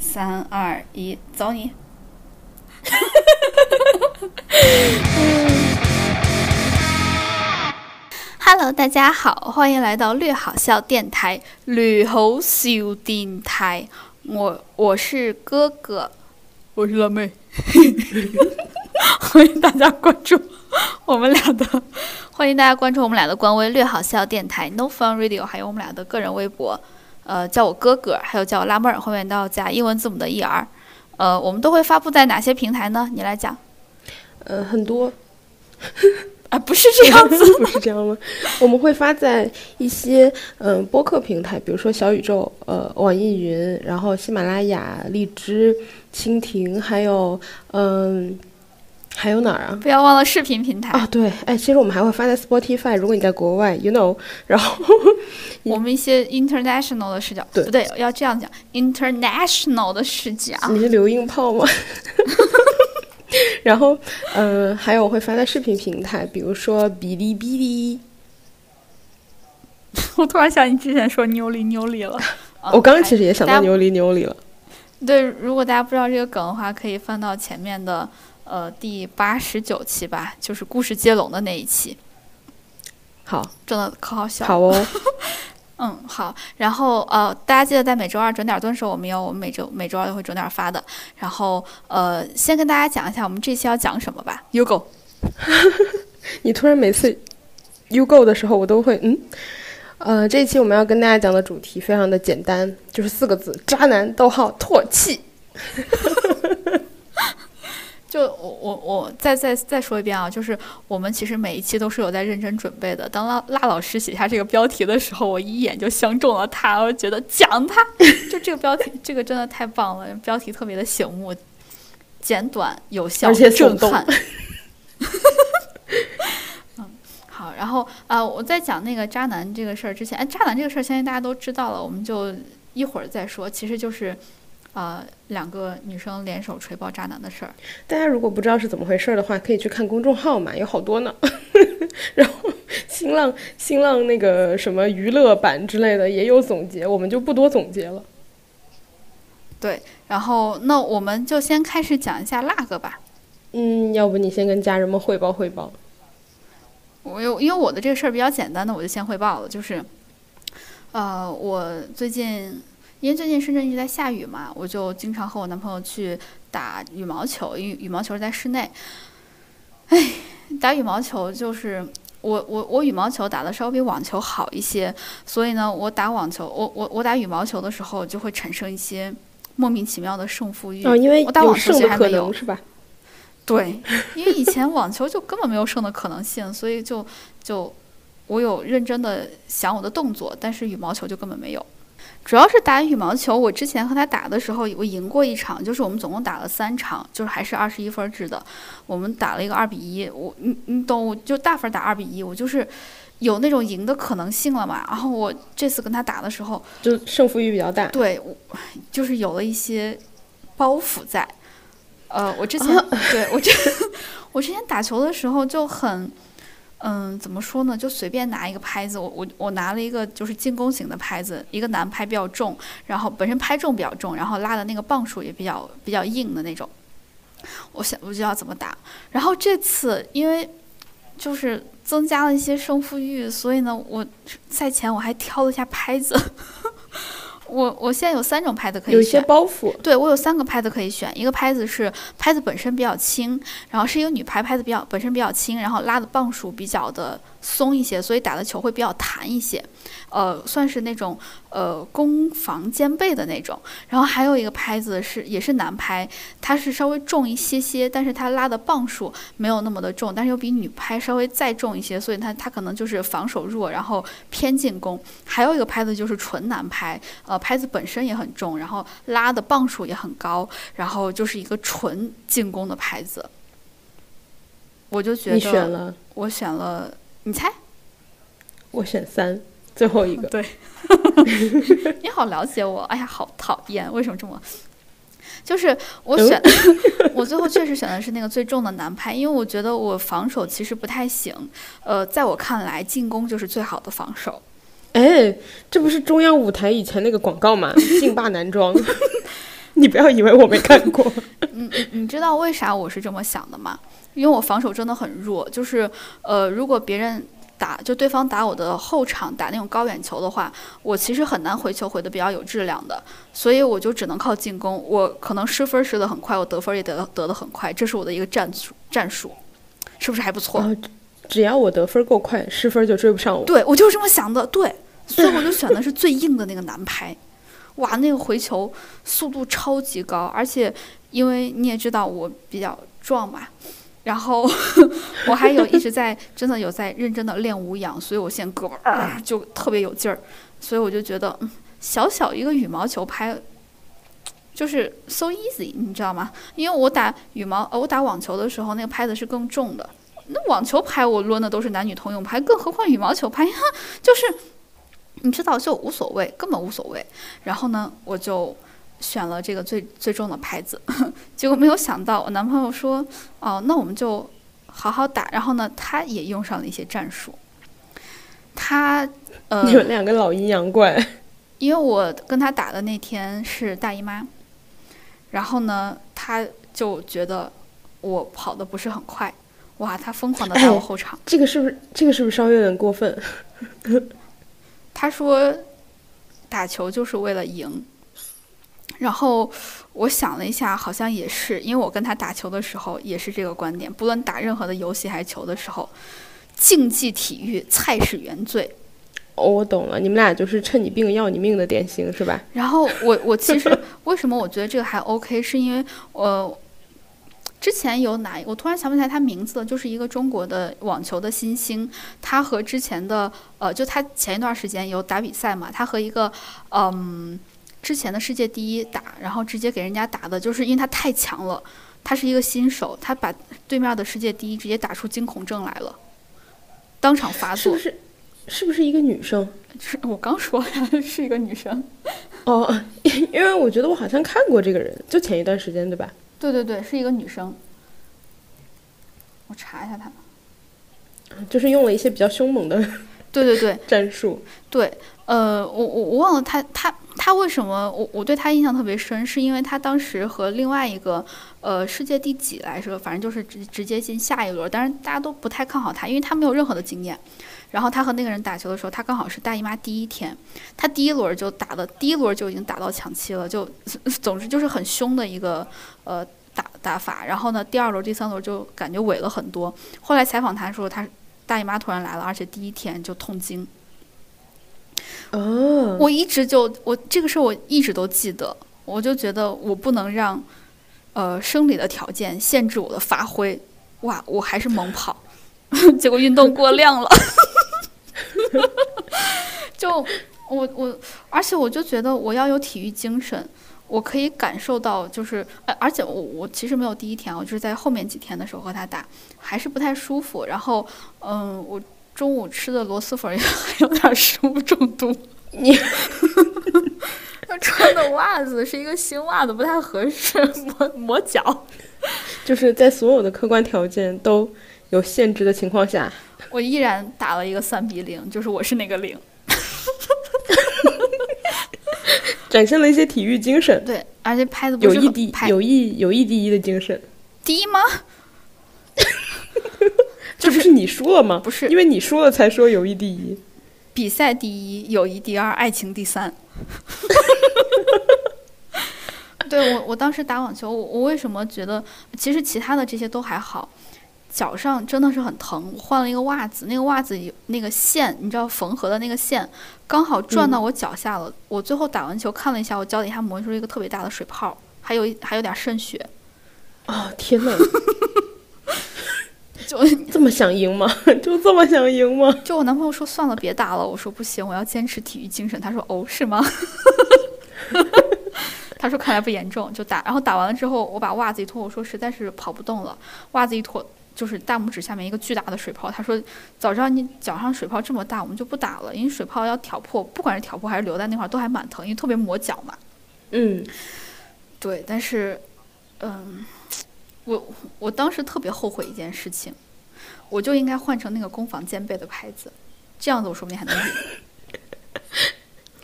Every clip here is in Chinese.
三二一，走你！Hello，大家好，欢迎来到略好笑电台，略好笑电台。我我是哥哥，我是辣妹，欢迎大家关注 我们俩的，欢迎大家关注我们俩的官微“略好笑电台 ”No Fun Radio，还有我们俩的个人微博，呃，叫我哥哥，还有叫我辣妹儿，后面都要加英文字母的 ER。呃，我们都会发布在哪些平台呢？你来讲。呃，很多啊，不是这样子，不是这样吗？我们会发在一些嗯、呃播客平台，比如说小宇宙、呃网易云，然后喜马拉雅、荔枝、蜻蜓，还有嗯、还有哪儿啊？不要忘了视频平台。啊，对，哎，其实我们还会发在 Spotify，如果你在国外，you know，然后 我们一些 international 的视角，对不对？要这样讲，international 的视角。你是留音炮吗？然后，嗯、还有会发在视频平台，比如说哔哩哔哩。我突然想你之前说妞里妞里了。啊我刚刚其实也想到牛里牛里了。对，如果大家不知道这个梗的话，可以翻到前面的呃第八十九期吧，就是故事接龙的那一期，好，真的可好笑。好哦，嗯，好。然后呃，大家记得在每周二准点蹲的时候，我们有我们每周每周二都会准点发的。然后呃，先跟大家讲一下我们这期要讲什么吧。Ugo，你突然每次 you go 的时候，我都会嗯。呃，这一期我们要跟大家讲的主题非常的简单，就是四个字：渣男。逗号唾弃。就我我我再再再说一遍啊，就是我们其实每一期都是有在认真准备的。当辣辣老师写下这个标题的时候，我一眼就相中了他，我觉得讲他，就这个标题，这个真的太棒了，标题特别的醒目，简短有效，而且震撼。嗯，好，然后啊、呃我在讲那个渣男这个事儿之前，哎，渣男这个事儿相信大家都知道了，我们就一会儿再说。其实就是，呃，两个女生联手锤爆渣男的事儿。大家如果不知道是怎么回事的话，可以去看公众号嘛，有好多呢。然后新浪新浪那个什么娱乐版之类的也有总结，我们就不多总结了。对，然后那我们就先开始讲一下那个吧。嗯，要不你先跟家人们汇报汇报。我有因为我的这个事儿比较简单的，我就先汇报了，就是，呃，我最近因为最近深圳一直在下雨嘛，我就经常和我男朋友去打羽毛球，因为羽毛球是在室内。哎，打羽毛球就是我我我羽毛球打的稍微比网球好一些，所以呢，我打网球，我我我打羽毛球的时候就会产生一些莫名其妙的胜负欲。哦，因为我打网球有胜可其实还没有能是吧？对，因为以前网球就根本没有胜的可能性，所以就就我有认真的想我的动作，但是羽毛球就根本没有。主要是打羽毛球，我之前和他打的时候，我赢过一场，就是我们总共打了三场，就是还是二十一分制的，我们打了一个二比一，我你你懂，我就大分打二比一，我就是有那种赢的可能性了嘛。然后我这次跟他打的时候，就胜负欲比较大。对，我就是有了一些包袱在。呃，我之前、对我之 我之前打球的时候就很，嗯，怎么说呢？就随便拿一个拍子，我我我拿了一个就是进攻型的拍子，一个男拍比较重，然后本身拍重比较重，然后拉的那个磅数也比较比较硬的那种。我想我就要怎么打，然后这次因为就是增加了一些胜负欲，所以呢，我赛前我还挑了一下拍子。我我现在有三种拍子可以选，有一些包袱。对我有三个拍子可以选，一个拍子是拍子本身比较轻，然后是一个女拍，拍子比较本身比较轻，然后拉的磅数比较的松一些，所以打的球会比较弹一些，呃，算是那种呃攻防兼备的那种。然后还有一个拍子是也是男拍，它是稍微重一些些，但是它拉的磅数没有那么的重，但是又比女拍稍微再重一些，所以它它可能就是防守弱，然后偏进攻。还有一个拍子就是纯男拍，呃，拍子本身也很重，然后拉的磅数也很高，然后就是一个纯进攻的拍子。我就觉得你选了，我选了，你猜？我选三，最后一个。对，你好了解我，哎呀，好讨厌，为什么这么？就是我选，我最后确实选的是那个最重的男拍，因为我觉得我防守其实不太行，呃，在我看来，进攻就是最好的防守。哎，这不是中央舞台以前那个广告吗？劲霸男装。你不要以为我没看过。你你你知道为啥我是这么想的吗？因为我防守真的很弱，就是呃，如果别人打就对方打我的后场打那种高远球的话，我其实很难回球回的比较有质量的，所以我就只能靠进攻。我可能失分失的很快，我得分也得得的很快，这是我的一个战术战术，是不是还不错？啊，只要我得分够快，失分就追不上我。对我就是这么想的，对，所以我就选的是最硬的那个男排。哇，那个回球速度超级高，而且因为你也知道我比较壮嘛，然后 我还有一直在真的有在认真的练无氧，所以我现在胳膊啊就特别有劲儿，所以我就觉得，嗯，小小一个羽毛球拍就是 so easy，你知道吗？因为我打羽毛呃我打网球的时候，那个拍子是更重的，那网球拍我抡的都是男女通用拍，更何况羽毛球拍，就是。你知道就无所谓，根本无所谓。然后呢，我就选了这个最最重的拍子。结果没有想到，我男朋友说：“哦，那我们就好好打。”然后呢，他也用上了一些战术。他呃，你们两个老阴阳怪。因为我跟他打的那天是大姨妈，然后呢，他就觉得我跑的不是很快，哇，他疯狂的带我后场。这个是不是这个是不是稍微有点过分？他说：“打球就是为了赢。”然后我想了一下，好像也是，因为我跟他打球的时候也是这个观点。不论打任何的游戏还是球的时候，竞技体育菜是原罪。哦，我懂了，你们俩就是趁你病要你命的典型，是吧？然后我我其实为什么我觉得这个还 OK，是因为呃。之前有哪？我突然想不起来他名字了，就是一个中国的网球的新星，他和之前的呃，就他前一段时间有打比赛嘛，他和一个嗯之前的世界第一打，然后直接给人家打的，就是因为他太强了，他是一个新手，他把对面的世界第一直接打出惊恐症来了，当场发作。是不是？是不是一个女生？是我刚说呀，是一个女生。哦，因为我觉得我好像看过这个人，就前一段时间，对吧？对对对，是一个女生。我查一下她。就是用了一些比较凶猛的。对对对。战术。对，呃，我我我忘了他他他为什么我我对他印象特别深，是因为他当时和另外一个呃世界第几来着，反正就是直直接进下一轮，但是大家都不太看好他，因为他没有任何的经验。然后他和那个人打球的时候，他刚好是大姨妈第一天，他第一轮就打的，第一轮就已经打到抢七了，就 总之就是很凶的一个呃打打法。然后呢，第二轮、第三轮就感觉萎了很多。后来采访他说，他大姨妈突然来了，而且第一天就痛经。哦，我一直就我这个事儿我一直都记得，我就觉得我不能让呃生理的条件限制我的发挥。哇，我还是猛跑，结果运动过量了。就我我，而且我就觉得我要有体育精神，我可以感受到，就是，而且我我其实没有第一天，我就是在后面几天的时候和他打，还是不太舒服。然后，嗯，我中午吃的螺蛳粉也 还有点食物中毒。你，他穿的袜子是一个新袜子，不太合适，磨磨脚。就是在所有的客观条件都有限制的情况下。我依然打了一个三比零，就是我是那个零，展现了一些体育精神。对，而且拍的有一第有一有一第一的精神。第一吗？这不是你输了吗？不是，因为你输了才说友谊第一。比赛第一，友谊第二，爱情第三。对我，我当时打网球，我我为什么觉得其实其他的这些都还好。脚上真的是很疼，我换了一个袜子，那个袜子有那个线，你知道缝合的那个线，刚好转到我脚下了。我最后打完球看了一下，我脚底下磨出了一个特别大的水泡，还有还有点渗血。哦天呐！就这么想赢吗？就这么想赢吗？就我男朋友说算了，别打了。我说不行，我要坚持体育精神。他说哦，是吗？他说看来不严重，就打。然后打完了之后，我把袜子一脱，我说实在是跑不动了，袜子一脱。就是大拇指下面一个巨大的水泡。他说：“早知道你脚上水泡这么大，我们就不打了，因为水泡要挑破，不管是挑破还是留在那块儿，都还蛮疼，因为特别磨脚嘛。”嗯，对。但是，嗯，我我当时特别后悔一件事情，我就应该换成那个攻防兼备的拍子，这样子我说不定还能赢。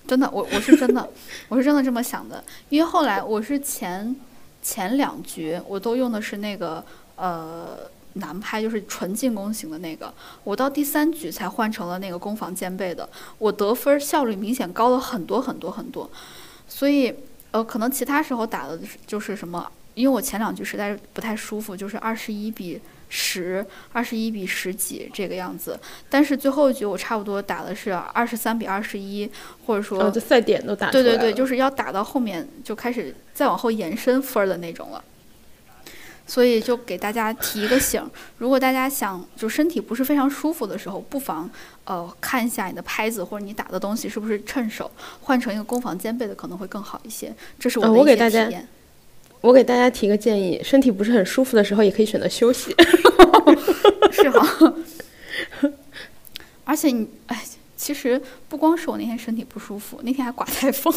真的，我我是真的，我是真的这么想的。因为后来我是前前两局我都用的是那个呃南拍，就是纯进攻型的那个。我到第三局才换成了那个攻防兼备的，我得分效率明显高了很多很多很多。所以呃，可能其他时候打的就是什么，因为我前两局实在是不太舒服，就是二十一比。十二十一比十几这个样子，但是最后一局我差不多打的是二十三比二十一，或者说这赛点都打对对对，就是要打到后面就开始再往后延伸分的那种了。所以就给大家提一个醒，如果大家想就身体不是非常舒服的时候，不妨呃看一下你的拍子或者你打的东西是不是趁手，换成一个攻防兼备的可能会更好一些。这是我的一些体验。我给大家提个建议，身体不是很舒服的时候，也可以选择休息。是哈，而且你哎，其实不光是我那天身体不舒服，那天还刮台风。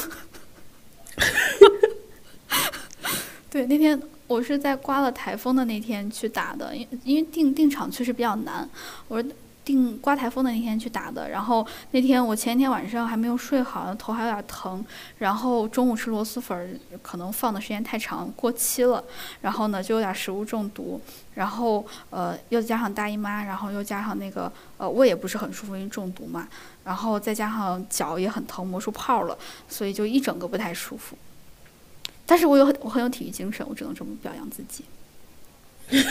对，那天我是在刮了台风的那天去打的，因因为定定场确实比较难。我。定刮台风的那天去打的，然后那天我前一天晚上还没有睡好，头还有点疼，然后中午吃螺蛳粉，可能放的时间太长过期了，然后呢就有点食物中毒，然后呃又加上大姨妈，然后又加上那个呃胃也不是很舒服，因为中毒嘛，然后再加上脚也很疼，磨出泡了，所以就一整个不太舒服。但是我有很我很有体育精神，我只能这么表扬自己。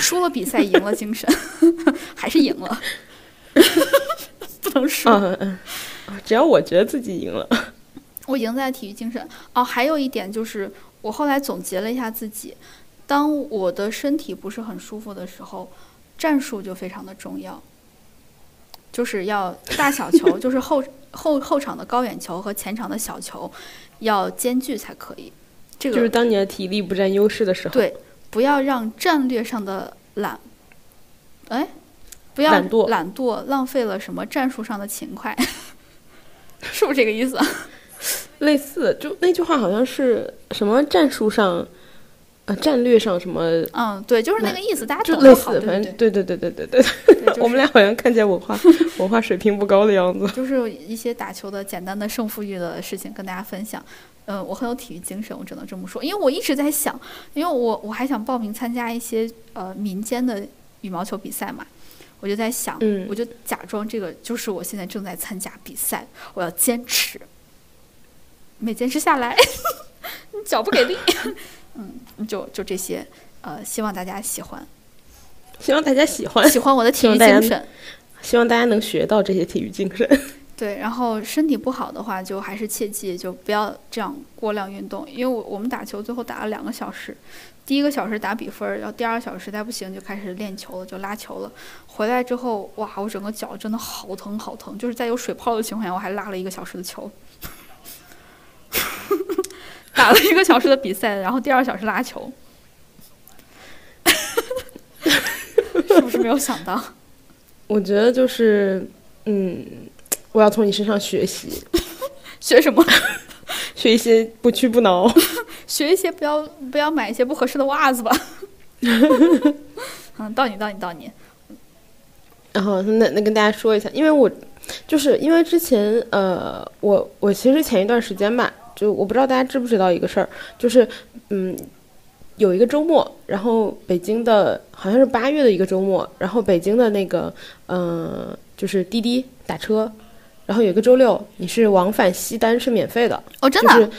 输了比赛，赢了精神，还是赢了。不能说，嗯嗯，只要我觉得自己赢了，我赢在体育精神。哦，还有一点就是，我后来总结了一下自己，当我的身体不是很舒服的时候，战术就非常的重要，就是要大小球，就是后后后场的高远球和前场的小球要兼具才可以。这个就是当你的体力不占优势的时候，对，不要让战略上的懒，哎。不要懒惰，懒惰浪费了什么战术上的勤快，是不是这个意思？类似，就那句话好像是什么战术上，呃，战略上什么？嗯，对，就是那个意思，大家就类似，反正对对对对对对，我们俩好像看见文化 文化水平不高的样子。就是一些打球的简单的胜负欲的事情跟大家分享。嗯，我很有体育精神，我只能这么说，因为我一直在想，因为我我还想报名参加一些呃民间的羽毛球比赛嘛。我就在想，我就假装这个就是我现在正在参加比赛，我要坚持，没坚持下来，你脚不给力，嗯，就就这些，呃，希望大家喜欢，希望大家喜欢，喜欢我的体育精神，希望大家能学到这些体育精神。对，然后身体不好的话，就还是切记就不要这样过量运动，因为我我们打球最后打了两个小时。第一个小时打比分，然后第二个小时实在不行就开始练球了，就拉球了。回来之后，哇，我整个脚真的好疼好疼，就是在有水泡的情况下，我还拉了一个小时的球，打了一个小时的比赛，然后第二小时拉球，是不是没有想到？我觉得就是，嗯，我要从你身上学习，学什么？学一些不屈不挠。学一些不要不要买一些不合适的袜子吧。嗯，到你到你到你。然后那那跟大家说一下，因为我就是因为之前呃，我我其实前一段时间吧，就我不知道大家知不知道一个事儿，就是嗯，有一个周末，然后北京的好像是八月的一个周末，然后北京的那个嗯，就是滴滴打车，然后有一个周六，你是往返西单是免费的哦，真的。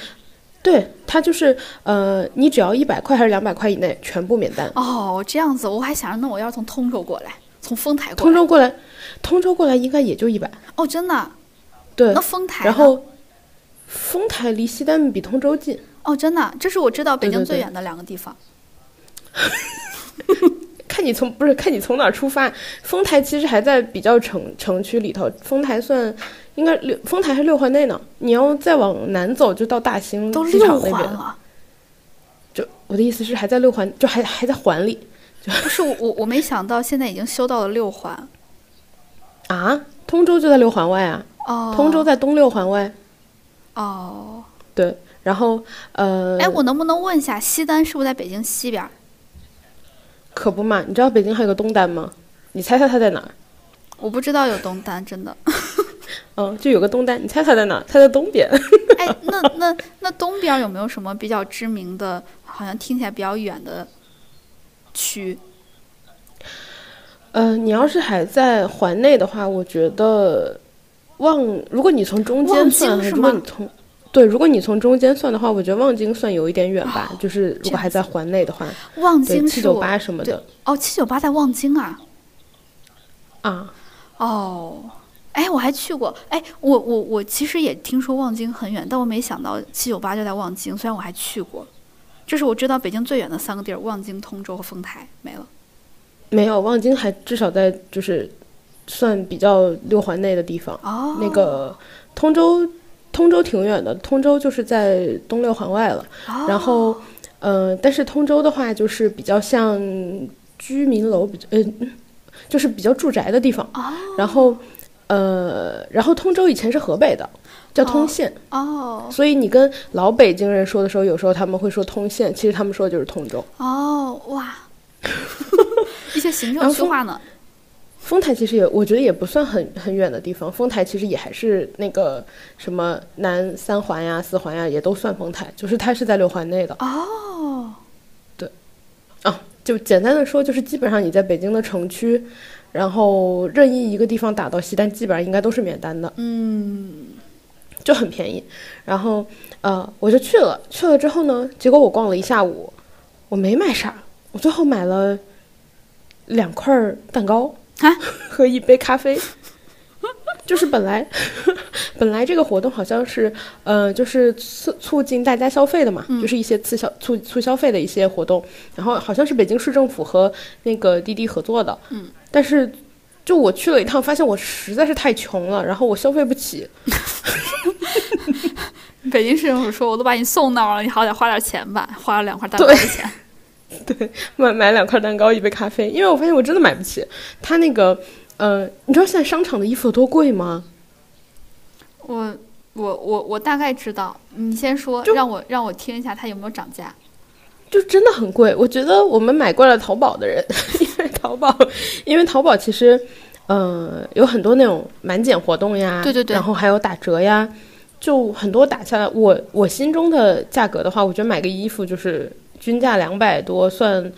对他就是，呃，你只要一百块还是两百块以内，全部免单。哦，这样子，我还想着，那我要从通州过来，从丰台过来。通州过来，通州过来应该也就一百。哦，真的。对。那丰台。然后，丰台离西单比通州近。哦，真的，这是我知道北京最远的两个地方。看你从不是看你从哪儿出发，丰台其实还在比较城城区里头，丰台算。应该六丰台是六环内呢，你要再往南走就到大兴机场那边了。就我的意思是还在六环，就还还在环里。不是我我没想到现在已经修到了六环。啊，通州就在六环外啊。哦。通州在东六环外。哦。对，然后呃。哎，我能不能问一下，西单是不是在北京西边？可不嘛，你知道北京还有个东单吗？你猜猜它在哪儿？我不知道有东单，真的。嗯，就有个东单，你猜它在哪？它在东边。哎，那那那东边有没有什么比较知名的，好像听起来比较远的区？呃，你要是还在环内的话，我觉得望，如果你从中间算，如果你从对，如果你从中间算的话，我觉得望京算有一点远吧。就是如果还在环内的话，望京七九八什么的。哦，七九八在望京啊。啊。哦。哎，我还去过。哎，我我我其实也听说望京很远，但我没想到七九八就在望京。虽然我还去过，这是我知道北京最远的三个地儿：望京、通州和丰台。没了。没有，望京还至少在就是算比较六环内的地方。哦。那个通州，通州挺远的，通州就是在东六环外了。哦。然后，呃，但是通州的话就是比较像居民楼，比呃，就是比较住宅的地方。哦。然后，呃，然后通州以前是河北的，叫通县。哦。所以你跟老北京人说的时候，有时候他们会说通县，其实他们说的就是通州。哦，哇。一些行政区划呢？丰台其实也，我觉得也不算很很远的地方。丰台其实也还是那个什么南三环呀、四环呀，也都算丰台，就是它是在六环内的。哦，对，啊，就简单的说，就是基本上你在北京的城区，然后任意一个地方打到西单，基本上应该都是免单的。嗯，就很便宜。然后呃，我就去了，去了之后呢，结果我逛了一下午，我没买啥，我最后买了。两块蛋糕啊，和一杯咖啡，就是本来 本来这个活动好像是，呃，就是促促进大家消费的嘛，就是一些促销促促消费的一些活动，然后好像是北京市政府和那个滴滴合作的，嗯，但是就我去了一趟，发现我实在是太穷了，然后我消费不起。北京市政府说，我都把你送那儿了，你好歹花点钱吧，花了两块蛋糕的钱。对，买买两块蛋糕，一杯咖啡，因为我发现我真的买不起。他那个，呃，你知道现在商场的衣服有多贵吗？我我我我大概知道，你先说，让我让我听一下，它有没有涨价？就真的很贵。我觉得我们买惯了淘宝的人，因为淘宝，因为淘宝其实，呃，有很多那种满减活动呀，对对对，然后还有打折呀，就很多打下来。我我心中的价格的话，我觉得买个衣服就是。均价两百多，算，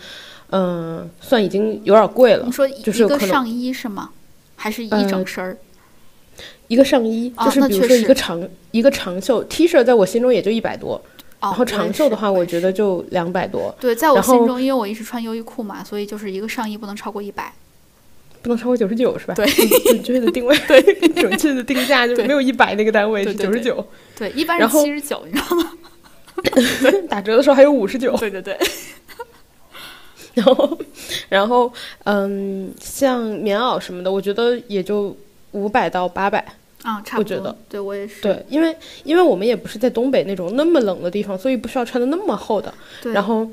嗯，算已经有点贵了。你说就是一个上衣是吗？还是一整身儿？一个上衣，就是比如说一个长一个长袖 T 恤，在我心中也就一百多。然后长袖的话，我觉得就两百多。对，在我心中，因为我一直穿优衣库嘛，所以就是一个上衣不能超过一百，不能超过九十九，是吧？对，准确的定位，对，准确的定价就是没有一百那个单位是九十九。对，一般是七十九，你知道吗？打折的时候还有五十九，对对对。然后，然后，嗯，像棉袄什么的，我觉得也就五百到八百啊，差不多。我觉得，对我也是。对，因为因为我们也不是在东北那种那么冷的地方，所以不需要穿的那么厚的。然后，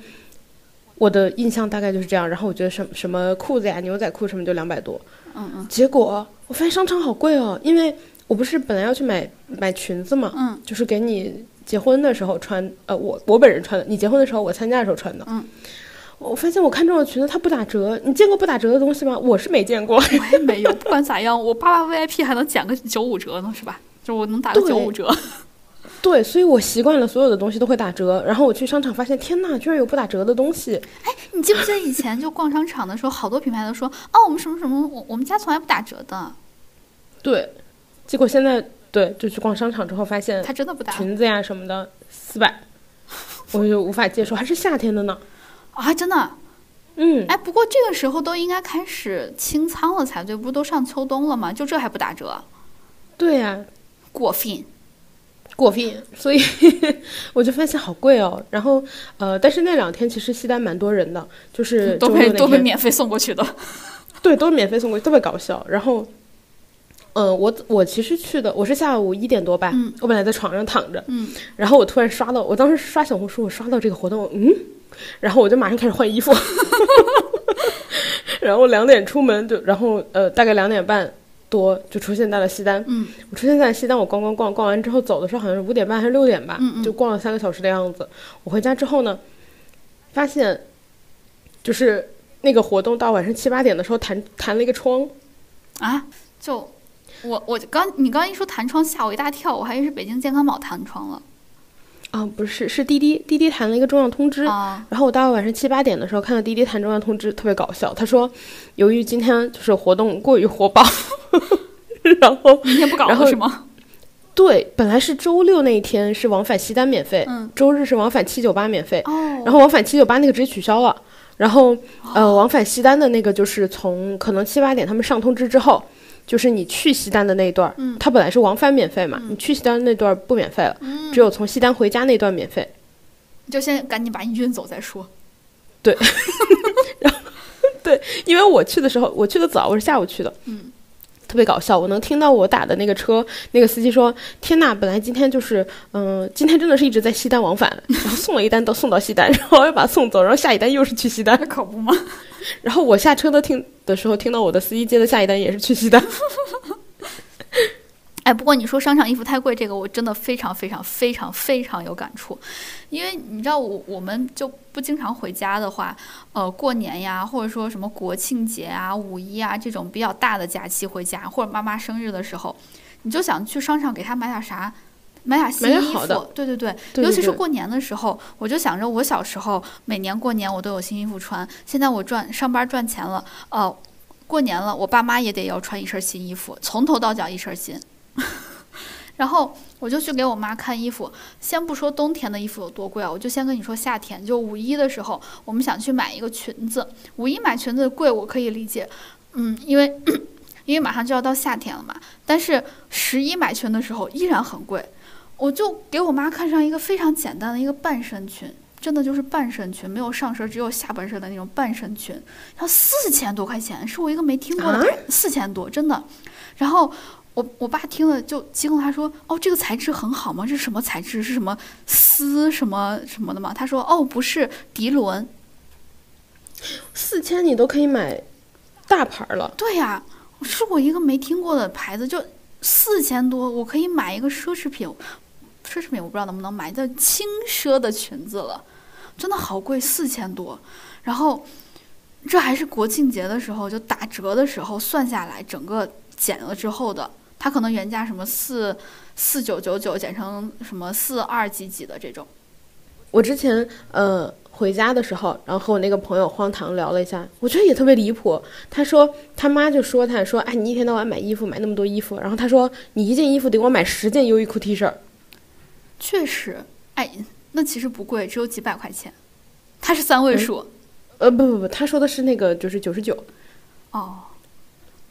我的印象大概就是这样。然后我觉得什什么裤子呀、牛仔裤什么就两百多。嗯嗯。结果我发现商场好贵哦，因为我不是本来要去买买裙子嘛，嗯，就是给你。结婚的时候穿，呃，我我本人穿的。你结婚的时候，我参加的时候穿的。嗯，我发现我看中的裙子它不打折。你见过不打折的东西吗？我是没见过。我也没有。不管咋样，我八八 VIP 还能减个九五折呢，是吧？就我能打个九五折。对，所以我习惯了所有的东西都会打折。然后我去商场发现，天呐，居然有不打折的东西！哎，你记不记得以前就逛商场的时候，好多品牌都说，哦，我们什么什么，我我们家从来不打折的。对，结果现在。对，就去逛商场之后发现，它真的不打裙子呀什么的四百，我就无法接受，还是夏天的呢。啊，真的，嗯，哎，不过这个时候都应该开始清仓了才对，不都上秋冬了吗？就这还不打折？对呀，过分，过分，所以 我就发现好贵哦。然后呃，但是那两天其实西单蛮多人的，就是 都被都被免费送过去的，对，都是免费送过去，特别搞笑。然后。嗯，我我其实去的，我是下午一点多吧，我本来在床上躺着，嗯，然后我突然刷到，我当时刷小红书，我刷到这个活动，嗯，然后我就马上开始换衣服，然后两点出门就，然后呃，大概两点半多就出现在了西单，嗯，我出现在西单，我逛逛逛逛完之后走的时候好像是五点半还是六点吧，嗯嗯，就逛了三个小时的样子，我回家之后呢，发现就是那个活动到晚上七八点的时候弹弹了一个窗，啊，就。我我刚你刚一说弹窗吓我一大跳，我还以为是北京健康宝弹窗了。啊，不是，是滴滴，滴滴弹了一个重要通知。啊，然后我大概晚上七八点的时候看到滴滴弹重要通知，特别搞笑。他说，由于今天就是活动过于火爆，然后明天不搞了是吗？对，本来是周六那一天是往返西单免费，嗯周日是往返七九八免费，哦，然后往返七九八那个直接取消了。然后呃，往返西单的那个就是从可能七八点他们上通知之后，就是你去西单的那一段儿，嗯它本来是往返免费嘛，你去西单那段儿不免费了，嗯只有从西单回家那段免费。就先赶紧把你运走再说。对，然后对因为我去的时候，我去的早，我是下午去的，嗯，特别搞笑。我能听到我打的那个车，那个司机说：“天呐，本来今天就是，嗯、今天真的是一直在西单往返，然后送了一单都送到西单，然后又把它送走，然后下一单又是去西单。那可不吗？然后我下车的听的时候，听到我的司机接的下一单也是去西单。哎，不过你说商场衣服太贵，这个我真的非常非常非常非常有感触，因为你知道我我们就不经常回家的话，呃，过年呀，或者说什么国庆节啊、五一啊这种比较大的假期回家，或者妈妈生日的时候，你就想去商场给她买点啥。买点新衣服对对，对尤其是过年的时候，我就想着我小时候每年过年我都有新衣服穿，现在我赚上班赚钱了，呃，过年了，我爸妈也得要穿一身新衣服，从头到脚一身新。然后我就去给我妈看衣服，先不说冬天的衣服有多贵啊，我就先跟你说夏天，就五一的时候，我们想去买一个裙子。五一买裙子贵，我可以理解，嗯，因为 因为马上就要到夏天了嘛。但是十一买裙的时候依然很贵，我就给我妈看上一个非常简单的一个半身裙，真的就是半身裙，没有上身，只有下半身的那种半身裙，要四千多块钱，是我一个没听过的四千多，真的。然后我我爸听了就惊了，他说：“哦，这个材质很好吗？这是什么材质？是什么丝什么什么的吗？”他说：“哦，不是涤纶。四千你都可以买大牌儿了，”对呀、是我一个没听过的牌子，就四千多，我可以买一个奢侈品，奢侈品我不知道能不能买，叫轻奢的裙子了，真的好贵，四千多。然后这还是国庆节的时候就打折的时候算下来，整个减了之后的，它可能原价什么四四九九九减成什么四二几几的这种。我之前呃回家的时候，然后和我那个朋友荒唐聊了一下，我觉得也特别离谱。他说他妈就说他说，哎，你一天到晚买衣服，买那么多衣服，然后他说你一件衣服得给我买十件优衣库 T 恤。确实，哎，那其实不贵，只有几百块钱，它是三位数。呃，不不不，他说的是那个就是九十九，哦，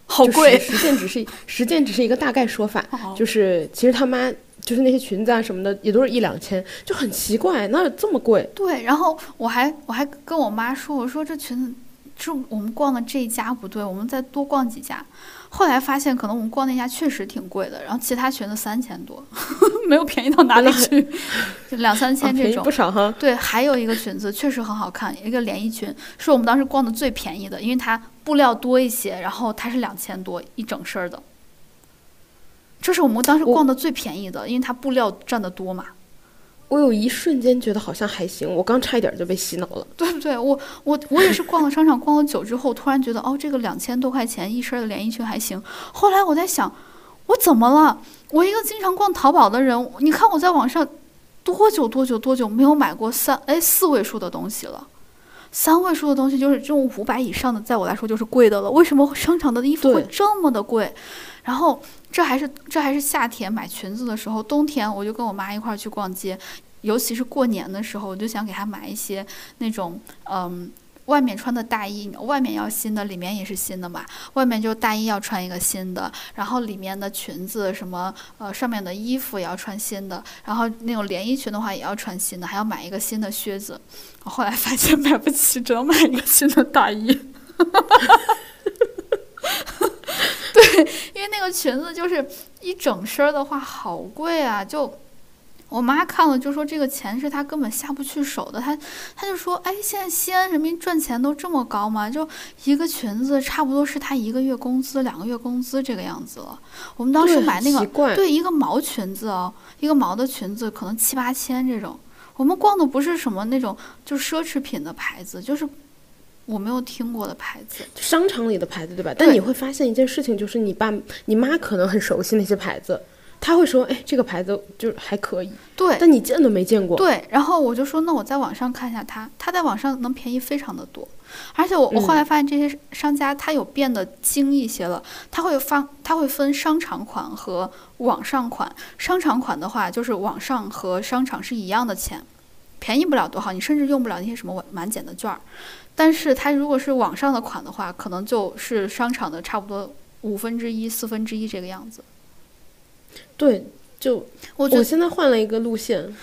好贵。实践只是实践只是一个大概说法，哦就是其实他妈就是那些裙子啊什么的也都是一两千，就很奇怪，哪有这么贵？对，然后我还我还跟我妈说，我说这裙子，就我们逛的这一家不对，我们再多逛几家。后来发现，可能我们逛那家确实挺贵的，然后其他裙子三千多，没有便宜到哪里去，就 两三千这种。不少哈。对，还有一个裙子确实很好看，一个连衣裙，是我们当时逛的最便宜的，因为它布料多一些，然后它是两千多一整身儿的。这是我们当时逛的最便宜的，因为它布料占的多嘛。我有一瞬间觉得好像还行，我刚差一点就被洗脑了。对不对？我我我也是逛了商场逛了久之后，突然觉得哦，这个两千多块钱一身的连衣裙还行。后来我在想，我怎么了？我一个经常逛淘宝的人，你看我在网上多久多久多久没有买过三哎四位数的东西了？三位数的东西就是这种五百以上的，在我来说就是贵的了。为什么商场的衣服会这么的贵？然后这还是这还是夏天买裙子的时候，冬天我就跟我妈一块儿去逛街，尤其是过年的时候，我就想给她买一些那种嗯。外面穿的大衣，外面要新的，里面也是新的嘛。外面就大衣要穿一个新的，然后里面的裙子什么呃上面的衣服也要穿新的，然后那种连衣裙的话也要穿新的，还要买一个新的靴子。我后来发现买不起，只能买一个新的大衣。对，因为那个裙子就是一整身的话好贵啊，就。我妈看了就说这个钱是她根本下不去手的，她她就说，哎，现在西安人民赚钱都这么高吗？就一个裙子差不多是她一个月工资、两个月工资这个样子了。我们当时买那个对一个毛裙子哦，一个毛的裙子可能七八千这种。我们逛的不是什么那种就奢侈品的牌子，就是我没有听过的牌子。商场里的牌子对吧？但你会发现一件事情，就是你爸你妈可能很熟悉那些牌子，他会说，哎，这个牌子就还可以，对。但你见都没见过。对，然后我就说，那我在网上看一下它，它在网上能便宜非常的多，而且我我后来发现这些商家他有变得精一些了，他会发他会分商场款和网上款，商场款的话就是网上和商场是一样的钱，便宜不了多少，你甚至用不了那些什么满减的券儿，但是它如果是网上的款的话，可能就是商场的差不多五分之一、四分之一这个样子。对，就我觉得我现在换了一个路线，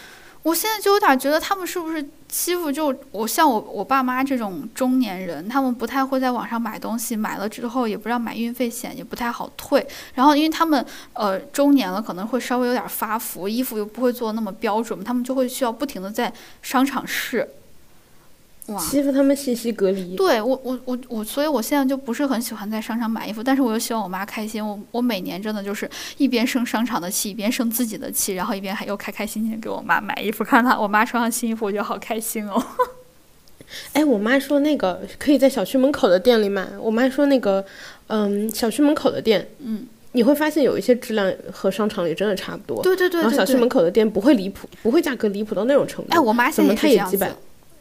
我现在就有点觉得他们是不是欺负就我像我我爸妈这种中年人，他们不太会在网上买东西，买了之后也不让买运费险，也不太好退。然后因为他们呃中年了，可能会稍微有点发福，衣服又不会做那么标准，他们就会需要不停的在商场试。哇，欺负他们信息隔离。对我我我我，所以我现在就不是很喜欢在商场买衣服，但是我又希望我妈开心。我我每年真的就是一边生商场的气，一边生自己的气，然后一边还又开开心心地给我妈买衣服，看她我妈穿上新衣服，我觉得好开心哦。哎，我妈说那个可以在小区门口的店里买。我妈说那个，嗯，小区门口的店，嗯，你会发现有一些质量和商场里真的差不多。对对对对然后小区门。口的店不会离谱，不会价格离谱到那种程度。哎，我妈现在也是这样子。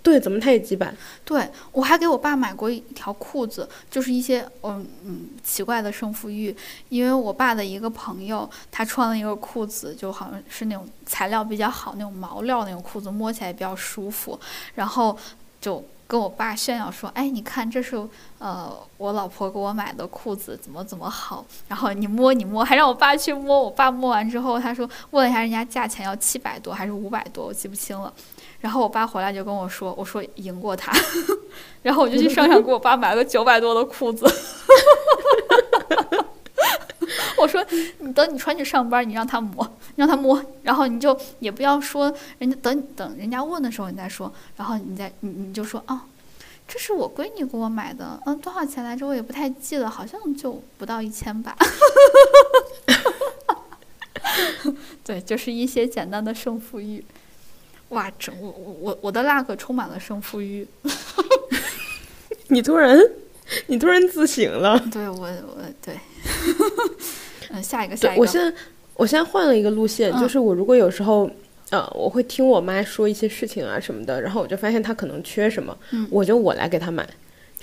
对，怎么它也几百？对我还给我爸买过一条裤子，就是一些嗯嗯奇怪的胜负欲，因为我爸的一个朋友他穿了一个裤子，就好像是那种材料比较好那种毛料那种裤子，摸起来比较舒服，然后就跟我爸炫耀说：“哎，你看这是呃我老婆给我买的裤子，怎么怎么好。”然后你摸你摸，还让我爸去摸。我爸摸完之后，他说问了一下人家价钱要七百多还是五百多，我记不清了。然后我爸回来就跟我说：“我说赢过他。”然后我就去商场给我爸买了九百多的裤子。我说：“你等你穿去上班，你让他摸，你让他摸，然后你就也不要说人家等等人家问的时候你再说，然后你再你你就说啊，这是我闺女给我买的，嗯，多少钱来着？我也不太记得，好像就不到一千吧。对，就是一些简单的胜负欲。哇，整我我我我的那个充满了胜负欲。你突然，你突然自省了。对我我对，嗯，下一个下对，一个，我现在我现在换了一个路线，嗯就是我如果有时候。呃，我会听我妈说一些事情啊什么的，然后我就发现她可能缺什么，嗯我就我来给她买，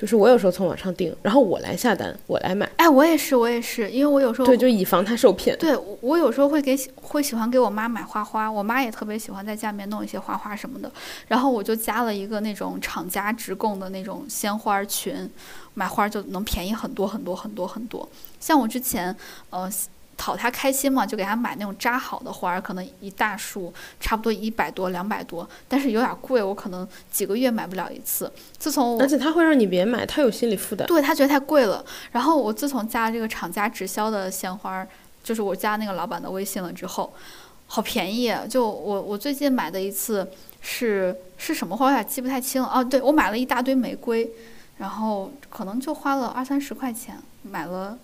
就是我有时候从网上订，然后我来下单，我来买，哎，我也是我也是，因为我有时候对，就以防他受骗。对，我我有时候会给会喜欢给我妈买花花，我妈也特别喜欢在家里面弄一些花花什么的，然后我就加了一个那种厂家直供的那种鲜花群，买花就能便宜很多很多很多很多。像我之前呃讨他开心嘛，就给他买那种扎好的花儿，可能一大束差不多一百多两百多，但是有点贵，我可能几个月买不了一次。自从我而且她会让你别买，他有心理负担。对他觉得太贵了。然后我自从加了这个厂家直销的鲜花儿，就是我加那个老板的微信了之后，好便宜啊。就我我最近买的一次是是什么花，我有点记不太清了。哦，对我买了一大堆玫瑰，然后可能就花了二三十块钱，买了。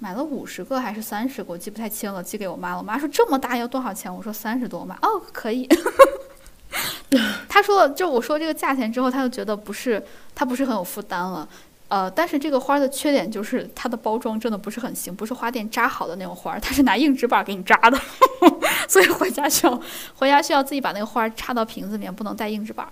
买了五十个还是三十个，我记不太清了，寄给我妈了。我妈说这么大要多少钱？我说三十多。我妈哦可以。他说，就我说这个价钱之后，他就觉得不是，他不是很有负担了。呃，但是这个花的缺点就是它的包装真的不是很行，不是花店扎好的那种花，它是拿硬纸板给你扎的，所以回家需要回家需要自己把那个花插到瓶子里面，不能带硬纸板。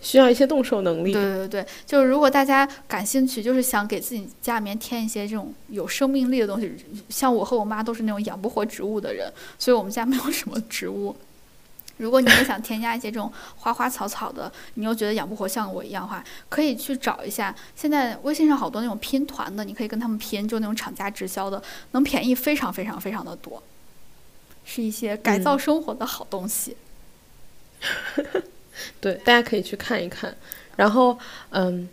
需要一些动手能力。对对对，就是如果大家感兴趣，就是想给自己家里面添一些这种有生命力的东西，像我和我妈都是那种养不活植物的人，所以我们家没有什么植物。如果你也想添加一些这种花花草草的，你又觉得养不活，像我一样的话，可以去找一下。现在微信上好多那种拼团的，你可以跟他们拼，就那种厂家直销的，能便宜非常非常非常的多，是一些改造生活的好东西。对，大家可以去看一看。然后，嗯，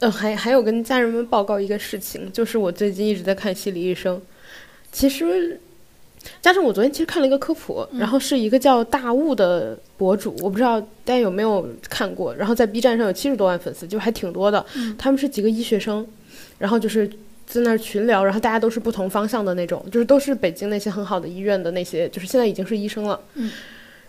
呃，还还有跟家人们报告一个事情，就是我最近一直在看心理医生。其实，加上我昨天其实看了一个科普，然后是一个叫大雾的博主，我不知道大家有没有看过。然后在 B 站上有七十多万粉丝，就还挺多的。他们是几个医学生，然后就是在那儿群聊，然后大家都是不同方向的那种，就是都是北京那些很好的医院的那些，就是现在已经是医生了。嗯，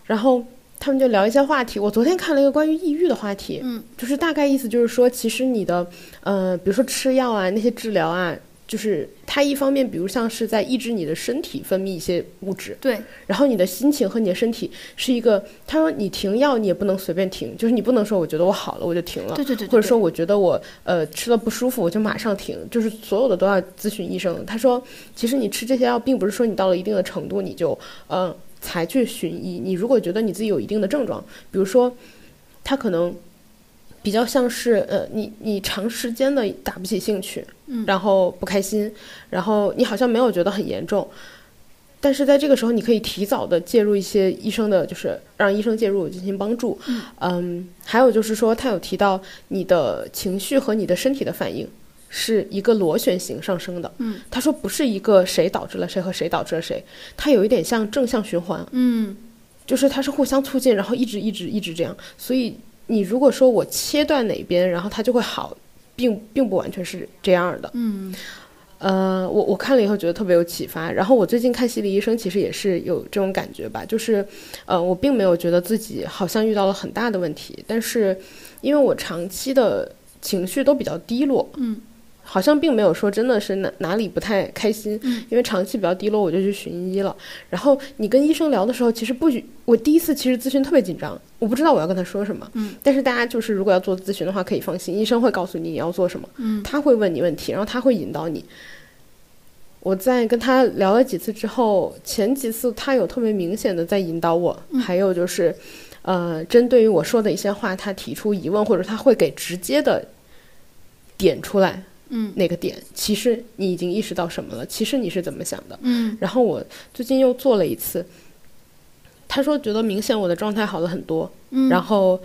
然后他们就聊一些话题。我昨天看了一个关于抑郁的话题，嗯，就是大概意思就是说，其实你的呃，比如说吃药啊，那些治疗啊。就是它一方面，比如像是在抑制你的身体分泌一些物质，对，然后你的心情和你的身体是一个。他说你停药你也不能随便停，就是你不能说我觉得我好了我就停了，对对对，或者说我觉得我呃吃了不舒服我就马上停，就是所有的都要咨询医生。他说其实你吃这些药并不是说你到了一定的程度你就嗯才去寻医，你如果觉得你自己有一定的症状，比如说他可能。比较像是呃，你你长时间的打不起兴趣，嗯，然后不开心，然后你好像没有觉得很严重，但是在这个时候，你可以提早的介入一些医生的，就是让医生介入进行帮助，嗯，还有就是说，他有提到你的情绪和你的身体的反应是一个螺旋形上升的，嗯，他说不是一个谁导致了谁和谁导致了谁，它有一点像正向循环，嗯，就是它是互相促进，然后一直一直一直这样，所以。你如果说我切断哪边，然后它就会好，并并不完全是这样的。嗯，呃，我我看了以后觉得特别有启发。然后我最近看心理医生，其实也是有这种感觉吧，就是，呃，我并没有觉得自己好像遇到了很大的问题，但是因为我长期的情绪都比较低落。嗯。好像并没有说真的是哪哪里不太开心，因为长期比较低落，我就去寻医了。然后你跟医生聊的时候，其实不许我第一次其实咨询特别紧张，我不知道我要跟他说什么。嗯，但是大家就是如果要做咨询的话，可以放心，医生会告诉你你要做什么。嗯，他会问你问题，然后他会引导你。我在跟他聊了几次之后，前几次他有特别明显的在引导我，还有就是，呃，针对于我说的一些话，他提出疑问，或者他会给直接的点出来。嗯，那个点，其实你已经意识到什么了？其实你是怎么想的？嗯，然后我最近又做了一次，他说觉得明显我的状态好了很多。嗯，然后，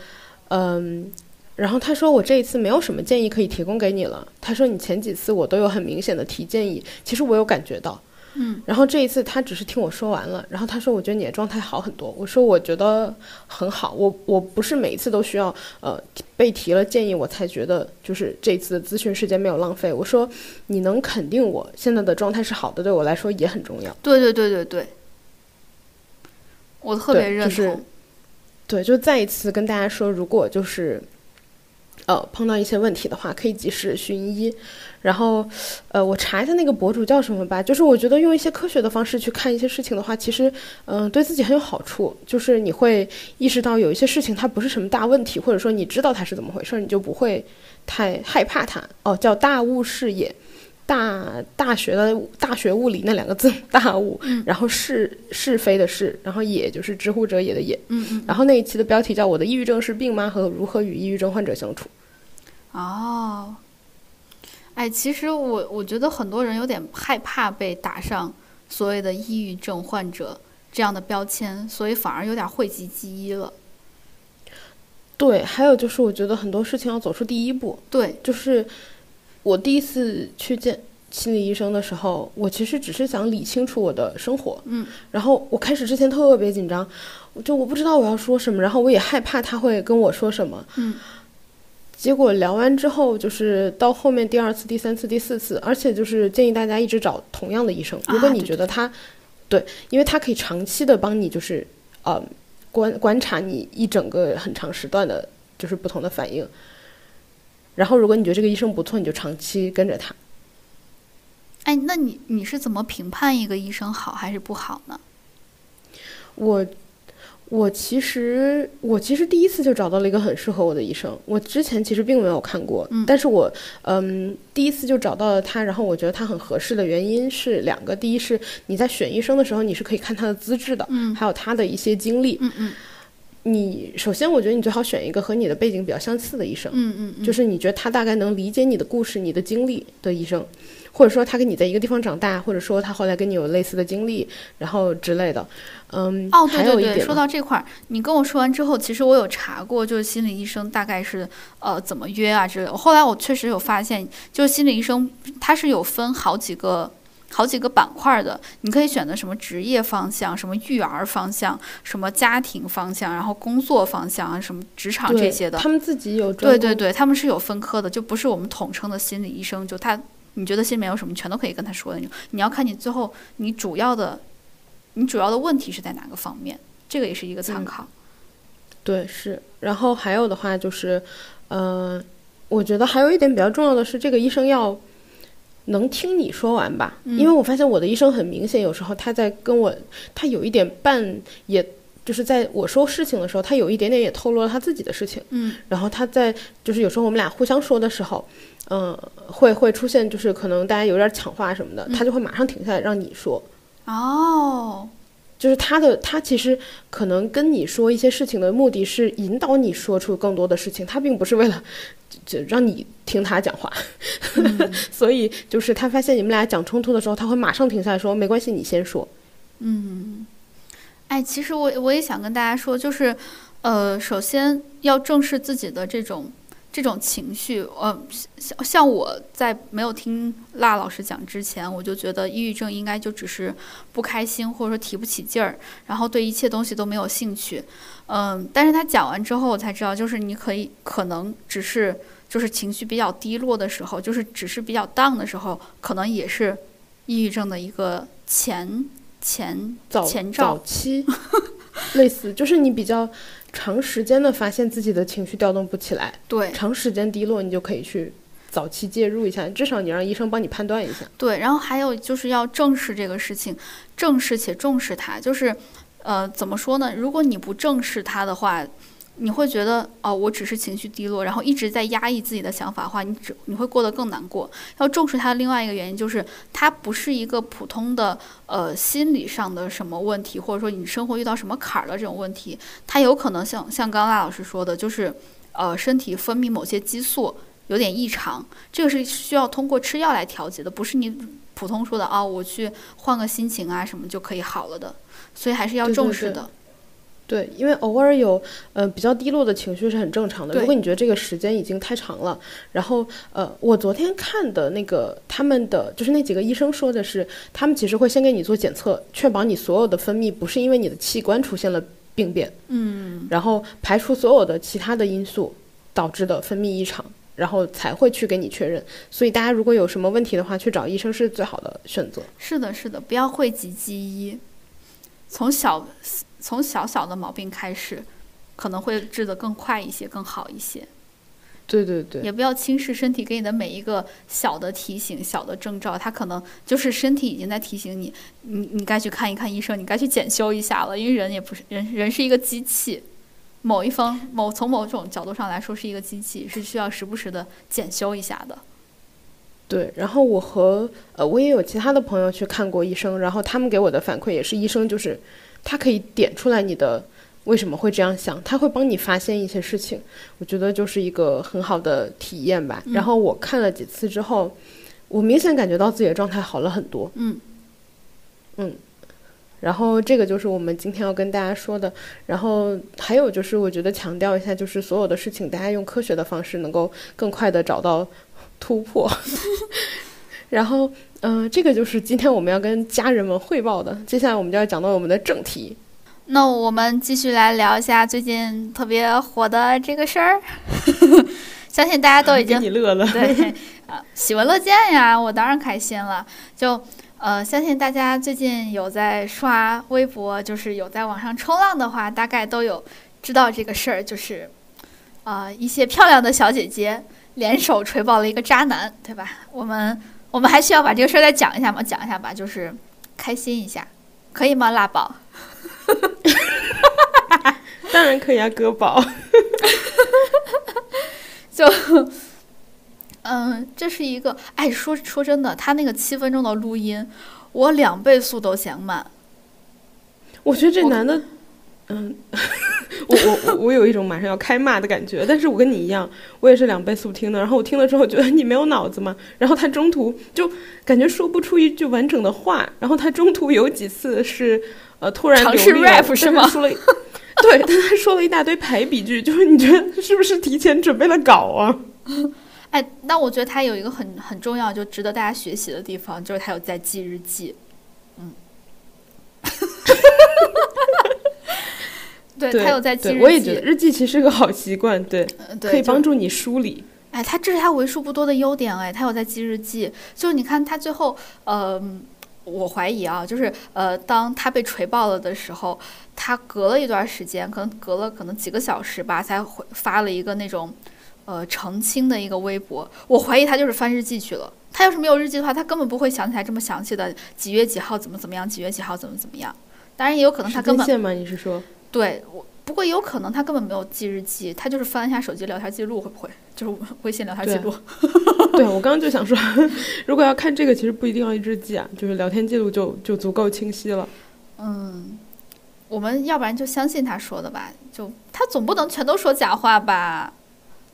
嗯，然后他说我这一次没有什么建议可以提供给你了。他说你前几次我都有很明显的提建议，其实我有感觉到。嗯，然后这一次他只是听我说完了，然后他说我觉得你的状态好很多。我说我觉得很好，我我不是每一次都需要呃被提了建议我才觉得就是这次的咨询时间没有浪费。我说你能肯定我现在的状态是好的，对我来说也很重要。对对对对对，我特别认同。对，就再一次跟大家说，如果就是。呃，碰到一些问题的话，可以及时寻医。然后，呃，我查一下那个博主叫什么吧。就是我觉得用一些科学的方式去看一些事情的话，其实，嗯，对自己很有好处。就是你会意识到有一些事情它不是什么大问题，或者说你知道它是怎么回事，你就不会太害怕它。哦，叫大雾视野，大大学的大学物理那两个字，大物，然后是是非的是，然后也就是知乎者也的也。嗯嗯。然后那一期的标题叫我的抑郁症是病吗？和如何与抑郁症患者相处。哦，哎，其实我我觉得很多人有点害怕被打上所谓的抑郁症患者这样的标签，所以反而有点讳疾忌医了。对，还有就是我觉得很多事情要走出第一步。对，就是我第一次去见心理医生的时候，我其实只是想理清楚我的生活。嗯。然后我开始之前特别紧张，就我不知道我要说什么，然后我也害怕他会跟我说什么。嗯。结果聊完之后，就是到后面第二次、第三次、第四次，而且就是建议大家一直找同样的医生。如果你觉得他，对，因为他可以长期的帮你，就是呃观观察你一整个很长时段的，就是不同的反应。然后如果你觉得这个医生不错，你就长期跟着他。哎，那你你是怎么评判一个医生好还是不好呢？我。我其实，我其实第一次就找到了一个很适合我的医生。我之前其实并没有看过，但是我，嗯，第一次就找到了他，然后我觉得他很合适的原因是两个：第一是你在选医生的时候，你是可以看他的资质的，嗯，还有他的一些经历，嗯嗯。你首先，我觉得你最好选一个和你的背景比较相似的医生，嗯嗯，就是你觉得他大概能理解你的故事、你的经历的医生。或者说他跟你在一个地方长大，或者说他后来跟你有类似的经历，然后之类的，嗯，哦，对对对，说到这块儿，你跟我说完之后，其实我有查过，就是心理医生大概是呃怎么约啊之类的。后来我确实有发现，就是心理医生他是有分好几个好几个板块的，你可以选择什么职业方向、什么育儿方向、什么家庭方向，然后工作方向啊、什么职场这些的。他们自己有对对对，他们是有分科的，就不是我们统称的心理医生，就他。你觉得心里面有什么，全都可以跟他说的那种。你要看你最后你主要的，你主要的问题是在哪个方面，这个也是一个参考。对，是。然后还有的话就是，嗯、我觉得还有一点比较重要的是，这个医生要能听你说完吧，因为我发现我的医生很明显，有时候他在跟我，他有一点半，也就是在我说事情的时候，他有一点点也透露了他自己的事情。嗯，然后他在就是有时候我们俩互相说的时候，嗯、会会出现就是可能大家有点抢话什么的，他就会马上停下来让你说。哦，就是他的，他其实可能跟你说一些事情的目的是引导你说出更多的事情，他并不是为了就就让你听他讲话。所以就是他发现你们俩讲冲突的时候，他会马上停下来说：“没关系，你先说。嗯哎，其实我我也想跟大家说，就是，呃，首先要正视自己的这种这种情绪。呃，像像我在没有听辣老师讲之前，我就觉得抑郁症应该就只是不开心，或者说提不起劲儿，然后对一切东西都没有兴趣。嗯，但是他讲完之后，我才知道，就是你可以可能只是就是情绪比较低落的时候，就是只是比较 down 的时候，可能也是抑郁症的一个前前前兆早。期类似，就是你比较长时间的发现自己的情绪调动不起来，对，长时间低落，你就可以去早期介入一下，至少你让医生帮你判断一下。对，然后还有就是要正视这个事情，正视且重视它。就是，呃，怎么说呢？如果你不正视它的话，你会觉得哦，我只是情绪低落，然后一直在压抑自己的想法的话，你只你会过得更难过。要重视它的另外一个原因就是，它不是一个普通的呃心理上的什么问题，或者说你生活遇到什么坎儿的这种问题，它有可能像像刚刚赖老师说的，就是呃身体分泌某些激素有点异常，这个是需要通过吃药来调节的，不是你普通说的啊、我去换个心情啊什么就可以好了的，所以还是要重视的。对，因为偶尔有呃比较低落的情绪是很正常的。如果你觉得这个时间已经太长了，然后呃，我昨天看的那个他们的就是那几个医生说的是，他们其实会先给你做检测，确保你所有的分泌不是因为你的器官出现了病变，嗯，然后排除所有的其他的因素导致的分泌异常。然后才会去给你确认，所以大家如果有什么问题的话，去找医生是最好的选择。是的，是的，不要讳疾忌医，从小从小小的毛病开始，可能会治得更快一些，更好一些。对对对，也不要轻视身体给你的每一个小的提醒、小的征兆，它可能就是身体已经在提醒你，你你该去看一看医生，你该去检修一下了，因为人也不是人，人是一个机器，某一方某从某种角度上来说是一个机器，是需要时不时的检修一下的。对，然后我和呃，我也有其他的朋友去看过医生，然后他们给我的反馈也是，医生就是他可以点出来你的为什么会这样想，他会帮你发现一些事情，我觉得就是一个很好的体验吧。然后我看了几次之后，我明显感觉到自己的状态好了很多。嗯嗯。然后这个就是我们今天要跟大家说的。然后还有就是，我觉得强调一下，就是所有的事情，大家用科学的方式能够更快的找到突破。然后，嗯、这个就是今天我们要跟家人们汇报的。接下来我们就要讲到我们的正题。那我们继续来聊一下最近特别火的这个事儿，相信大家都已经给 你乐了。对，啊，喜闻乐见呀，我当然开心了。就呃，相信大家最近有在刷微博，就是有在网上冲浪的话，大概都有知道这个事儿，就是呃，一些漂亮的小姐姐联手锤爆了一个渣男，对吧？我们我们还需要把这个事儿再讲一下吗？讲一下吧，就是开心一下，可以吗？辣宝？当然可以啊，哥宝。就，嗯，这是一个，哎，说说真的，他那个七分钟的录音，我两倍速都嫌慢。我觉得这男的，嗯，我我我我有一种马上要开骂的感觉，但是我跟你一样，我也是两倍速听的。然后我听了之后觉得你没有脑子嘛？然后他中途就感觉说不出一句完整的话，然后他中途有几次是呃突然尝试流利了 rap 是吗说了，对，但他说了一大堆排比句，就是你觉得是不是提前准备了稿啊？哎，那我觉得他有一个很很重要，就值得大家学习的地方，就是他有在记日记。嗯，对他有在记日，记，我也觉得日记其实是个好习惯，对，呃对，可以帮助你梳理。哎，他这是他为数不多的优点哎，他有在记日记。就是你看他最后，呃，我怀疑啊，就是呃，当他被锤爆了的时候，他隔了一段时间，可能隔了可能几个小时吧，才回发了一个那种呃澄清的一个微博。我怀疑他就是翻日记去了。他要是没有日记的话，他根本不会想起来这么详细的几月几号怎么怎么样，几月几号怎么怎么样。当然也有可能他根本线吗？你是说？对，我不过也有可能他根本没有记日记，他就是翻一下手机聊天记录，会不会就是微信聊天记录？对，我刚刚就想说，如果要看这个，其实不一定要日记啊，就是聊天记录就就足够清晰了。嗯，我们要不然就相信他说的吧，就他总不能全都说假话吧。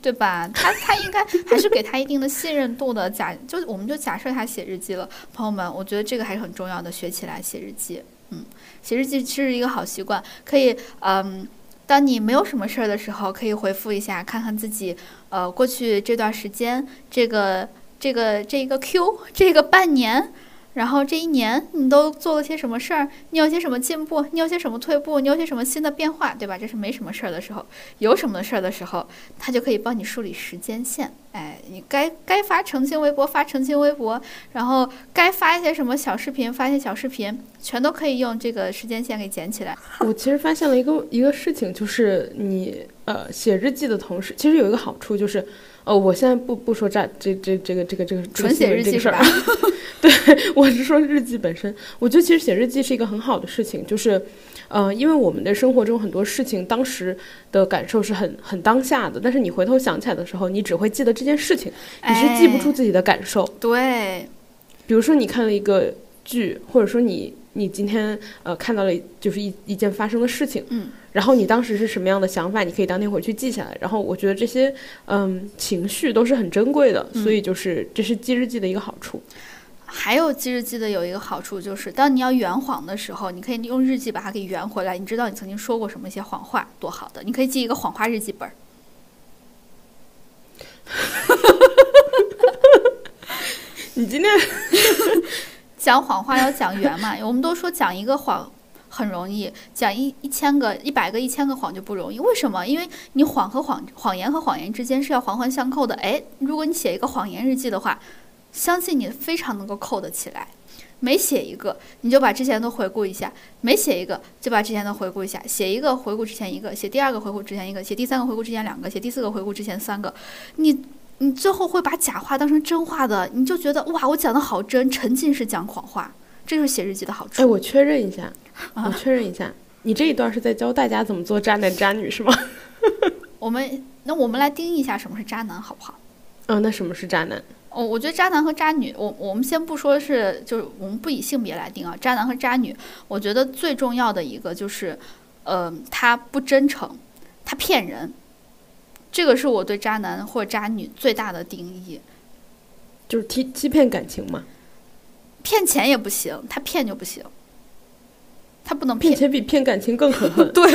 对吧？他他应该还是给他一定的信任度的。假就我们就假设他写日记了，朋友们，我觉得这个还是很重要的，学起来写日记。嗯，其实这是一个好习惯，可以嗯，当你没有什么事儿的时候，可以回复一下，看看自己呃过去这段时间，这个这个这个 Q 这个半年。然后这一年你都做了些什么事儿？你有些什么进步？你有些什么退步？你有些什么新的变化？对吧？这是没什么事儿的时候，有什么事儿的时候，他就可以帮你梳理时间线。哎，你该该发澄清微博发澄清微博，然后该发一些什么小视频发一些小视频，全都可以用这个时间线给捡起来。我其实发现了一个一个事情，就是你呃写日记的同时，其实有一个好处就是。哦，我现在不不说这这这这个这个这个纯写日记是吧？对，我是说日记本身。我觉得其实写日记是一个很好的事情，就是，呃，因为我们的生活中很多事情当时的感受是很很当下的，但是你回头想起来的时候，你只会记得这件事情，你是记不住自己的感受。对，比如说你看了一个剧，或者说你。你今天呃看到了就是一一件发生的事情，嗯，然后你当时是什么样的想法？你可以当天回去记下来。然后我觉得这些嗯情绪都是很珍贵的，所以就是这是记日记的一个好处。还有记日记的有一个好处就是，当你要圆谎的时候，你可以用日记把它给圆回来。你知道你曾经说过什么一些谎话，多好的！你可以记一个谎话日记本儿。你今天。讲谎话要讲圆嘛？我们都说讲一个谎很容易，讲一一千个、一百个、一千个谎就不容易。为什么？因为你谎和谎、谎言和谎言之间是要环环相扣的。哎，如果你写一个谎言日记的话，相信你非常能够扣得起来。每写一个，你就把之前都回顾一下；每写一个，就把之前都回顾一下。写一个回顾之前一个，写第二个回顾之前一个，写第三个回顾之前两个，写第四个回顾之前三个。你。你最后会把假话当成真话的，你就觉得哇，我讲的好真，沉浸式讲谎话，这就是写日记的好处。哎，我确认一下，我确认一下，你这一段是在教大家怎么做渣男渣女是吗？我们那我们来定义一下什么是渣男好不好？嗯，那什么是渣男？哦，我觉得渣男和渣女，我我们先不说是，就是我们不以性别来定啊，渣男和渣女，我觉得最重要的一个就是，呃，他不真诚，他骗人。这个是我对渣男或渣女最大的定义，就是欺欺骗感情嘛。骗钱也不行，他骗就不行，他不能骗钱比骗感情更可恨。对，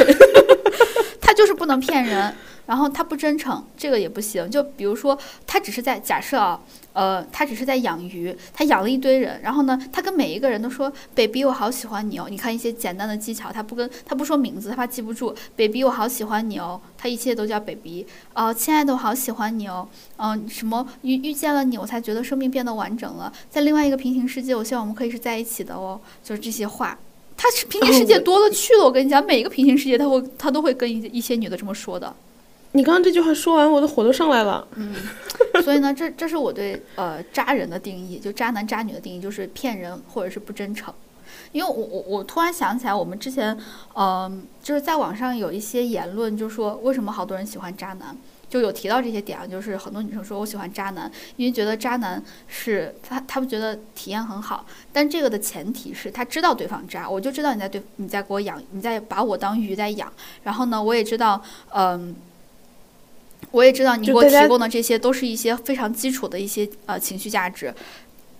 他就是不能骗人。然后他不真诚，这个也不行。就比如说，他只是在假设啊，呃，他只是在养鱼，他养了一堆人，然后呢，他跟每一个人都说：“baby，我好喜欢你哦。”你看一些简单的技巧，他不跟他不说名字，他怕记不住。“baby，我好喜欢你哦。”他一切都叫 “baby”。哦，亲爱的，我好喜欢你哦。嗯，什么遇遇见了你，我才觉得生命变得完整了。在另外一个平行世界，我希望我们可以是在一起的哦。就是这些话，他是平行世界多了去了。我跟你讲，每一个平行世界，他会他都会跟一一些女的这么说的。你刚刚这句话说完，我的火都上来了。嗯，所以呢，这这是我对呃渣人的定义，就渣男渣女的定义，就是骗人或者是不真诚。因为我我我突然想起来，我们之前嗯就是在网上有一些言论，就说为什么好多人喜欢渣男，就有提到这些点啊，就是很多女生说我喜欢渣男，因为觉得渣男是他他们觉得体验很好，但这个的前提是他知道对方渣，我就知道你在对你在给我养，你在把我当鱼在养，然后呢，我也知道嗯。我也知道你给我提供的这些都是一些非常基础的一些呃情绪价值，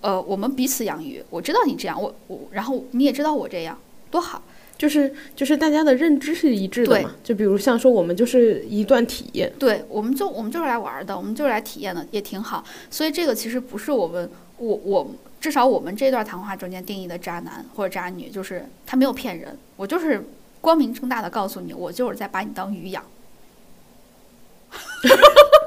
呃，我们彼此养鱼。我知道你这样，我我，然后你也知道我这样，多好。就是就是大家的认知是一致的嘛。就比如像说我们就是一段体验。对，我们就我们就是来玩的，我们就是来体验的，也挺好。所以这个其实不是我们我我至少我们这段谈话中间定义的渣男或者渣女，就是他没有骗人，我就是光明正大的告诉你，我就是在把你当鱼养。哈哈哈哈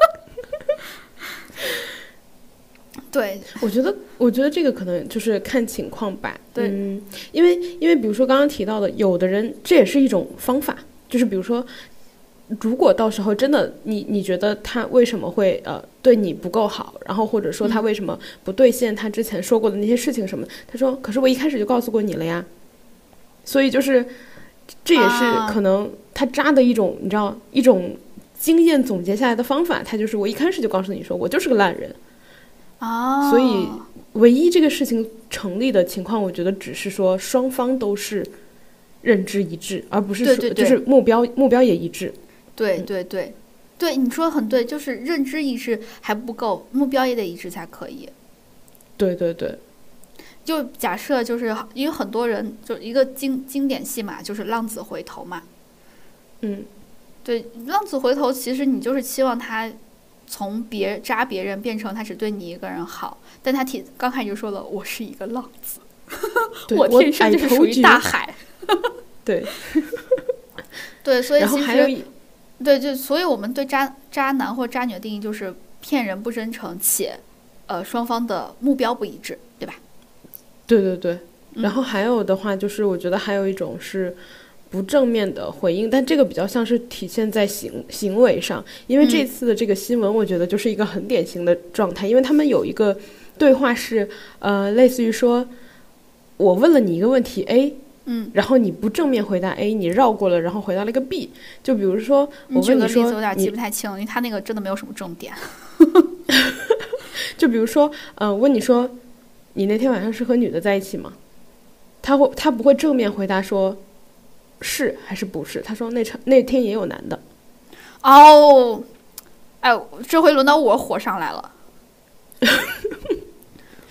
哈！对，我觉得，我觉得这个可能就是看情况吧。对。嗯，因为因为比如说刚刚提到的，有的人这也是一种方法，就是比如说，如果到时候真的你你觉得他为什么会呃对你不够好，然后或者说他为什么不兑现他之前说过的那些事情什么，他说可是我一开始就告诉过你了呀，所以就是这也是啊。可能他渣的一种，你知道一种经验总结下来的方法，他就是我一开始就告诉你说我就是个烂人。啊，所以唯一这个事情成立的情况，我觉得只是说双方都是认知一致，而不是说对对对。就是目标目标也一致。对对对，对你说的很对，就是认知一致还不够，目标也得一致才可以。对对对，就假设就是因为很多人就一个经经典戏码就是浪子回头嘛，嗯，对，浪子回头其实你就是期望他从别扎别人变成他只对你一个人好，但他提刚开始就说了我是一个浪子，对我天生就是属于大。海，对，对，所以 其实对，就所以我们对渣渣男或渣女的定义就是骗人不真诚且呃双方的目标不一致，对吧？对对对，嗯然后还有的话就是，我觉得还有一种是不正面的回应，但这个比较像是体现在行行为上，因为这嗯次的这个新闻，我觉得就是一个很典型的状态，因为他们有一个对话是呃，类似于说，我问了你一个问题 A。嗯，然后你不正面回答 A，你绕过了，然后回答了一个 B。就比如说，我问你举个例子，有点记不太清，因为他那个真的没有什么重点。就比如说，嗯、问你说，你那天晚上是和女的在一起吗？他会，他不会正面回答说，是还是不是？他说那场那天也有男的。哦，哎，这回轮到我火上来了。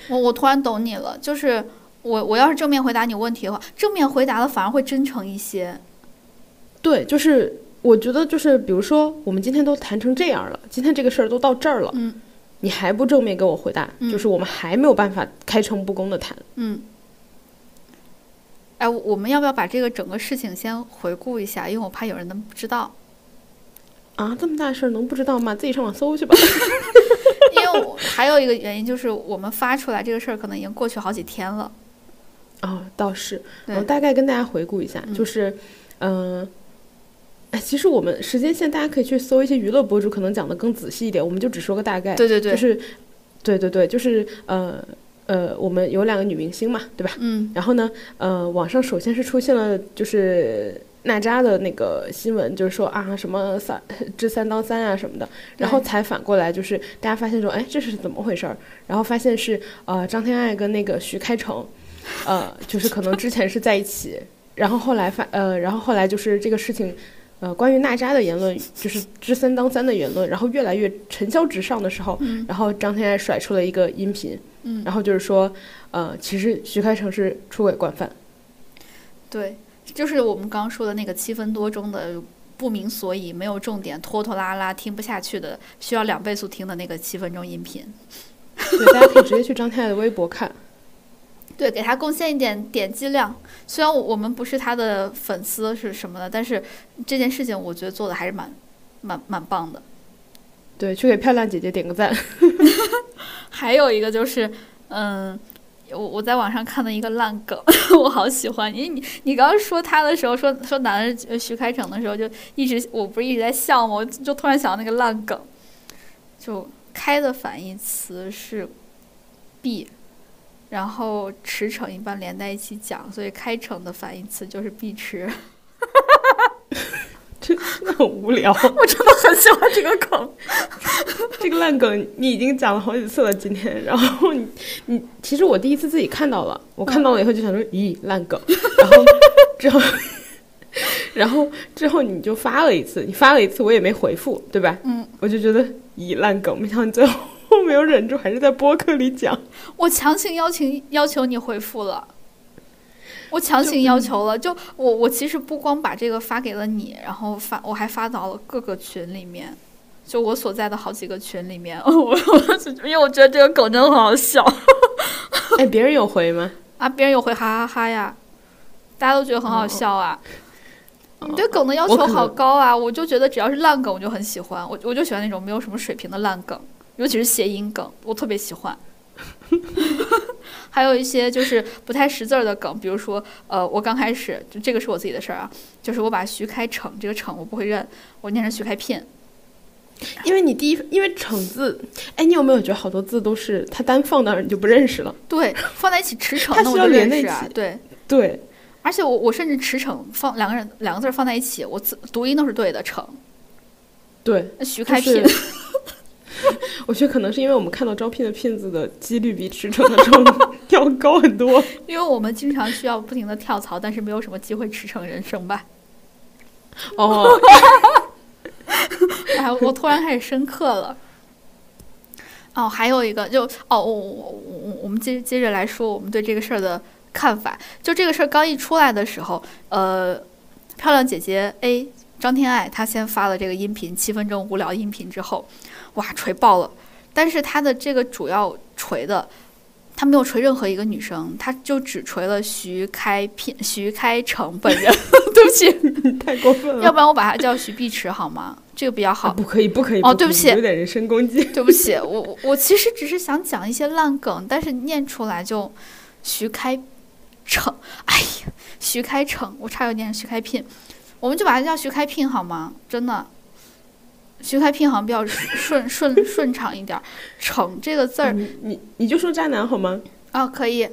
我我突然懂你了，就是我我要是正面回答你问题的话，正面回答的反而会真诚一些。对，就是我觉得就是，比如说我们今天都谈成这样了，今天这个事儿都到这儿了，嗯你还不正面给我回答，嗯就是我们还没有办法开诚布公的谈。嗯。哎，我们要不要把这个整个事情先回顾一下？因为我怕有人能不知道。啊，这么大事儿能不知道吗？自己上网搜去吧。因为我还有一个原因就是，我们发出来这个事儿可能已经过去好几天了。哦，倒是，我大概跟大家回顾一下，嗯就是，嗯、哎，其实我们时间线大家可以去搜一些娱乐博主，可能讲的更仔细一点，我们就只说个大概。对对对，就是，对对对，就是呃呃，我们有两个女明星嘛，对吧？嗯然后呢，呃，网上首先是出现了就是娜扎的那个新闻，就是说啊什么三这三当三啊什么的，然后才反过来就是大家发现说，哎，这是怎么回事儿？然后发现是呃张天爱跟那个徐开骋，呃，就是可能之前是在一起，然后后来发呃，然后后来就是这个事情。呃，关于娜扎的言论，就是知三当三的言论，然后越来越尘嚣直上的时候，嗯然后张天爱甩出了一个音频，嗯，然后就是说，呃，其实徐开骋是出轨惯犯。对，就是我们刚刚说的那个七分多钟的不明所以、没有重点、拖拖拉拉、听不下去的，需要两倍速听的那个七分钟音频。对，大家可以直接去张天爱的微博看。对，给他贡献一点点击量。虽然我们不是他的粉丝是什么的，但是这件事情我觉得做的还是蛮蛮蛮棒的。对，去给漂亮姐姐点个赞。还有一个就是，嗯，我我在网上看到一个烂梗，我好喜欢。因为你你刚刚说他的时候，说说男人呃徐开骋的时候，就一直我不是一直在笑吗？我就突然想到那个烂梗，就开的反义词是 b，然后驰骋一般连在一起讲，所以开骋的反义词就是碧池。真的很无聊，我真的很喜欢这个梗。这个烂梗你已经讲了好几次了，今天。然后你你，其实我第一次自己看到了，我看到了以后就想说，咦，烂梗。然后之后，然后之后你就发了一次，你发了一次，我也没回复，对吧？嗯，我就觉得，咦，烂梗。没想到你最后没有忍住，还是在播客里讲。我强行邀请要求你回复了，我强行要求了。就我我其实不光把这个发给了你，然后发我还发到了各个群里面，就我所在的好几个群里面。我我因为我觉得这个梗真的很好笑 哎，别人有回吗？啊，别人有回哈哈哈呀，大家都觉得很好笑啊。你对梗的要求好高啊！我就觉得只要是烂梗，我就很喜欢。我我就喜欢那种没有什么水平的烂梗，尤其是谐音梗，我特别喜欢。还有一些就是不太识字儿的梗，比如说，呃，我刚开始就这个是我自己的事儿啊，就是我把徐开骋这个骋我不会认，我念成徐开聘。因为你第一，因为骋字，哎，你有没有觉得好多字都是它单放那儿你就不认识了？对，放在一起驰骋，它需要那我就认识啊。对，对，而且我我甚至驰骋放两个人两个字儿放在一起，我字读音都是对的，骋。对，那徐开聘，就是 我觉得可能是因为我们看到招聘的骗子的几率比驰骋的骋 要高很多。因为我们经常需要不停的跳槽，但是没有什么机会驰骋人生吧。哦，哎，我突然开始深刻了。哦，还有一个就哦，我我我我们接接着来说我们对这个事儿的看法。就这个事儿刚一出来的时候，呃，漂亮姐姐 A 张天爱她先发了这个音频，七分钟无聊音频之后，哇，锤爆了。但是他的这个主要锤的，他没有锤任何一个女生，他就只锤了徐开聘、徐开骋本人。对不起，太过分了。要不然我把他叫徐碧池好吗？这个比较好啊。不可以，不可以。哦对不起有点人身攻击。对不起，我我我其实只是想讲一些烂梗，但是念出来就徐开骋，哎呀，徐开骋，我差点念成徐开聘，我们就把他叫徐开聘好吗？真的，徐开聘好像比较顺顺顺畅一点儿。骋这个字儿你你你就说渣男好吗？啊、可以，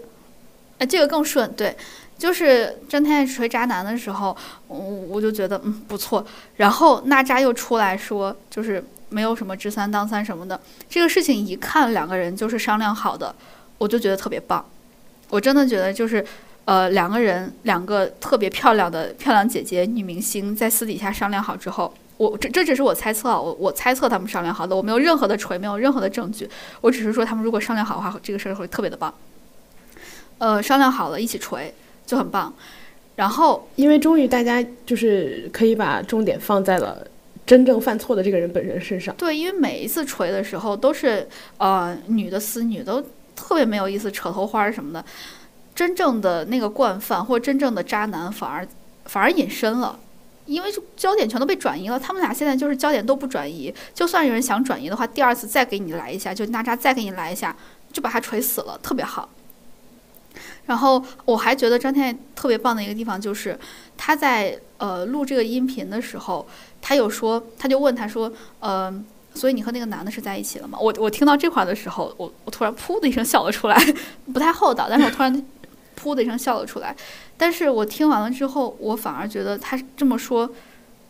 哎，这个更顺，对。就是张天爱锤渣男的时候，我我就觉得嗯不错。然后娜扎又出来说，就是没有什么知三当三什么的，这个事情一看两个人就是商量好的，我就觉得特别棒。我真的觉得就是，呃，两个人两个特别漂亮的漂亮姐姐女明星在私底下商量好之后，我这这只是我猜测啊，我我猜测他们商量好的，我没有任何的锤，没有任何的证据，我只是说他们如果商量好的话，这个事儿会特别的棒。呃，商量好了一起锤就很棒。然后因为终于大家就是可以把重点放在了真正犯错的这个人本人身上。对，因为每一次锤的时候都是呃女的撕女，都特别没有意思，扯头花儿什么的。真正的那个惯犯或真正的渣男反而反而隐身了，因为焦点全都被转移了。他们俩现在就是焦点都不转移，就算有人想转移的话，第二次再给你来一下，就娜扎再给你来一下，就把他锤死了，特别好。然后我还觉得张天爱特别棒的一个地方就是，他在呃录这个音频的时候，他有说，他就问他说，呃，所以你和那个男的是在一起了吗？我我听到这块的时候，我我突然噗的一声笑了出来，不太厚道，但是我突然噗的一声笑了出来。但是我听完了之后，我反而觉得他这么说，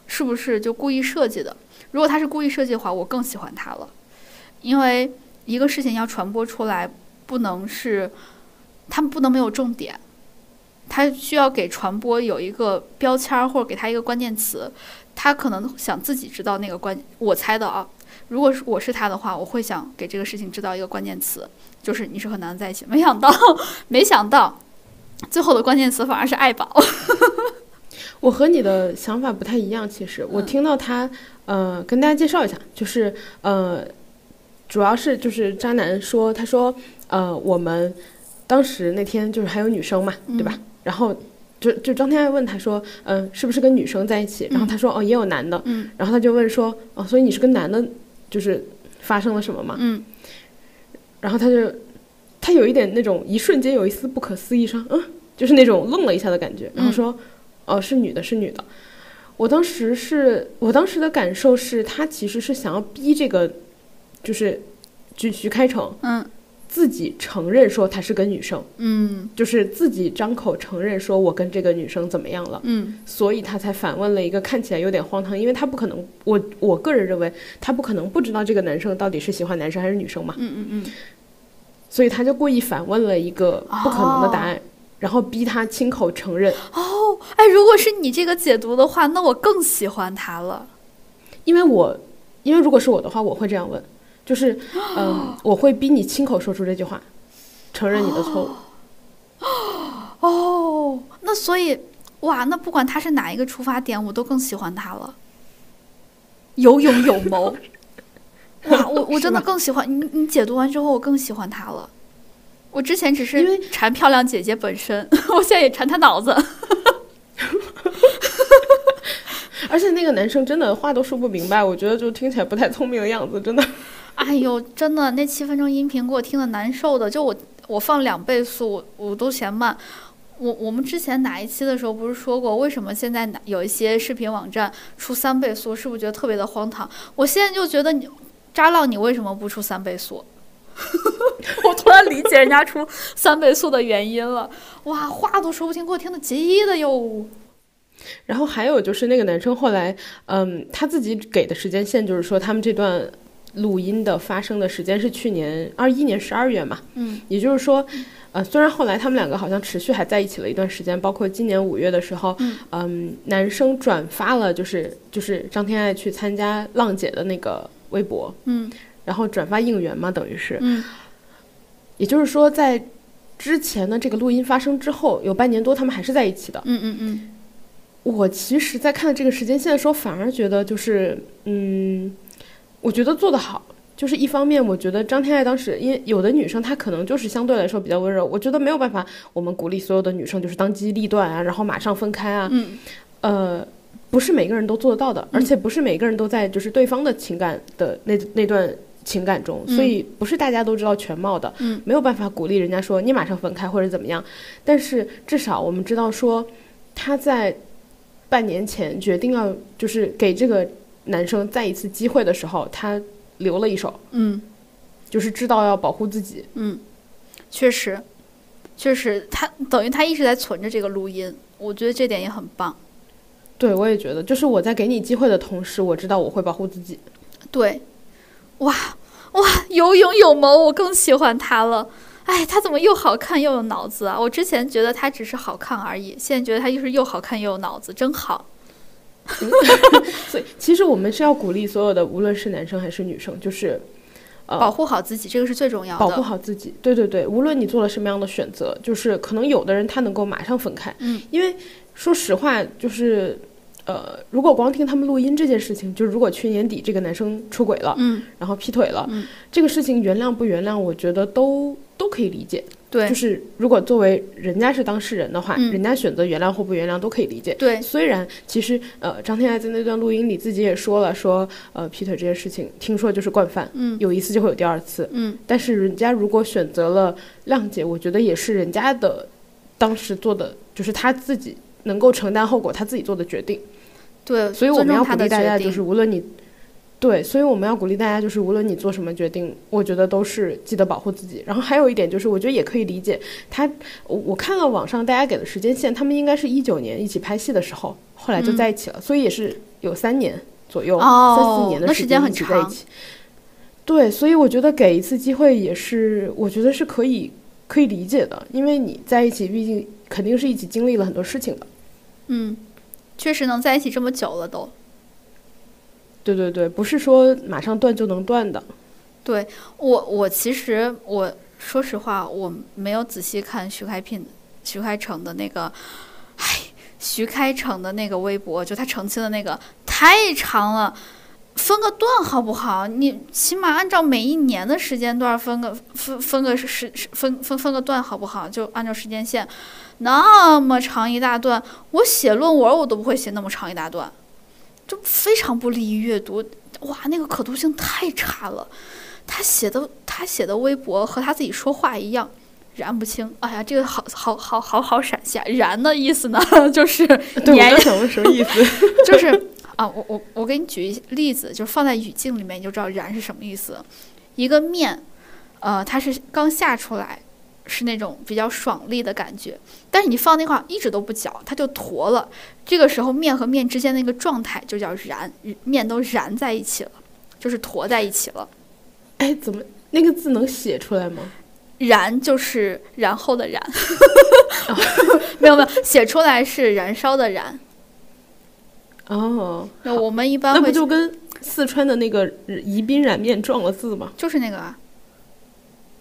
是不是就故意设计的？如果他是故意设计的话，我更喜欢他了，因为一个事情要传播出来，不能是。他们不能没有重点，他需要给传播有一个标签儿，或者给他一个关键词。他可能想自己知道那个关，我猜的啊。如果是我是他的话，我会想给这个事情知道一个关键词，就是你是和男的在一起。没想到，没想到，最后的关键词反而是爱宝。我和你的想法不太一样，其实我嗯听到他，呃，跟大家介绍一下，就是呃，主要是就是渣男说，他说，呃，我们当时那天就是还有女生嘛，对吧？然后就就张天爱问他说，嗯、是不是跟女生在一起？然后他说，哦，也有男的。嗯然后他就问说，哦，所以你是跟男的，就是发生了什么嘛？嗯然后他就，他有一点那种一瞬间有一丝不可思议上，嗯，就是那种愣了一下的感觉，然后说，哦，是女的，是女的。我当时是我当时的感受是，他其实是想要逼这个，就是徐徐开成嗯。自己承认说他是个女生，嗯。就是自己张口承认说我跟这个女生怎么样了。嗯。所以他才反问了一个看起来有点荒唐，因为他不可能，我我个人认为他不可能不知道这个男生到底是喜欢男生还是女生嘛，嗯嗯嗯，所以他就故意反问了一个不可能的答案，然后逼他亲口承认，哦，哎，如果是你这个解读的话，那我更喜欢他了。因为我，因为如果是我的话，我会这样问，就是，嗯，我会逼你亲口说出这句话，承认你的错误。哦，那所以，哇，那不管他是哪一个出发点，我都更喜欢他了。有勇有谋，哇，我我真的更喜欢你。你解读完之后，我更喜欢他了。我之前只是因为是馋漂亮姐姐本身，我现在也馋她脑子。而且那个男生真的话都说不明白，我觉得就听起来不太聪明的样子，真的。哎哎呦，真的那七分钟音频给我听的难受的，就我我放两倍速我都嫌慢。我我们之前哪一期的时候不是说过，为什么现在有一些视频网站出三倍速，是不是觉得特别的荒唐？我现在就觉得你扎浪，你为什么不出三倍速？我突然理解人家出三倍速的原因了。哇，话都说不清，给我听的急的哟。然后还有就是那个男生后来，嗯，他自己给的时间线就是说，他们这段录音的发生的时间是去年二一年十二月嘛，嗯，也就是说，呃，虽然后来他们两个好像持续还在一起了一段时间，包括今年五月的时候，嗯，男生转发了就是就是张天爱去参加浪姐的那个微博，嗯，然后转发应援嘛，等于是，嗯，也就是说在之前的这个录音发生之后，有半年多他们还是在一起的，嗯嗯嗯。我其实，在看这个时间线的时候，反而觉得就是，嗯，我觉得做得好。就是一方面，我觉得张天爱当时，因为有的女生她可能就是相对来说比较温柔，我觉得没有办法，我们鼓励所有的女生就是当机立断啊，然后马上分开啊。嗯。呃，不是每个人都做得到的，而且不是每个人都在就是对方的情感的那那段情感中，所以不是大家都知道全貌的。嗯。没有办法鼓励人家说你马上分开或者怎么样，但是至少我们知道说他在。半年前决定要就是给这个男生再一次机会的时候，他留了一手，嗯，就是知道要保护自己，嗯，确实，确实，他等于他一直在存着这个录音，我觉得这点也很棒。对，我也觉得，就是我在给你机会的同时，我知道我会保护自己。对，哇哇，有勇有谋，我更喜欢他了。哎，他怎么又好看又有脑子啊？我之前觉得他只是好看而已，现在觉得他就是又好看又有脑子，真好。所以，其实我们是要鼓励所有的，无论是男生还是女生，就是呃，保护好自己，这个是最重要的。保护好自己，对对对，无论你做了什么样的选择，就是可能有的人他能够马上分开，嗯，因为说实话，就是。呃，如果光听他们录音这件事情，就是如果去年底这个男生出轨了，嗯，然后劈腿了，嗯，这个事情原谅不原谅，我觉得都都可以理解。对，就是如果作为人家是当事人的话，嗯，人家选择原谅或不原谅都可以理解。对，虽然其实呃，张天爱在那段录音里自己也说了，说呃劈腿这件事情，听说就是惯犯，嗯，有一次就会有第二次，嗯，但是人家如果选择了谅解，我觉得也是人家的当时做的，就是他自己能够承担后果，他自己做的决定。对，所以我们要鼓励大家，就是无论你，对，所以我们要鼓励大家，就是无论你做什么决定，我觉得都是记得保护自己。然后还有一点就是，我觉得也可以理解他，我我看了网上大家给的时间线，他们应该是一九年一起拍戏的时候，后来就在一起了，所以也是有三年左右，三四年的时间一起在一起。对，所以我觉得给一次机会也是，我觉得是可以可以理解的，因为你在一起，毕竟肯定是一起经历了很多事情的。嗯。确实能在一起这么久了，都。对对对，不是说马上断就能断的。对我，我其实我说实话，我没有仔细看徐开平、徐开成的那个，唉，徐开成的那个微博，就他澄清的那个太长了，分个段好不好？你起码按照每一年的时间段分个分分个时分分分个段好不好？就按照时间线。那么长一大段，我写论文我都不会写那么长一大段，就非常不利于阅读。哇，那个可读性太差了。他写的他写的微博和他自己说话一样，燃不清。哎呀，这个好好好好好闪现。燃的意思呢，就是对，我想问什么意思？就是啊，我我我给你举一例子，就是放在语境里面，你就知道燃是什么意思。一个面，呃，它是刚下出来。是那种比较爽利的感觉，但是你放那块一直都不搅，它就坨了。这个时候面和面之间那个状态就叫燃，面都燃在一起了，就是坨在一起了。哎，怎么那个字能写出来吗？燃就是然后的燃，没有没有，写出来是燃烧的燃。哦，那我们一般那不就跟四川的那个宜宾燃面撞了字吗？就是那个啊。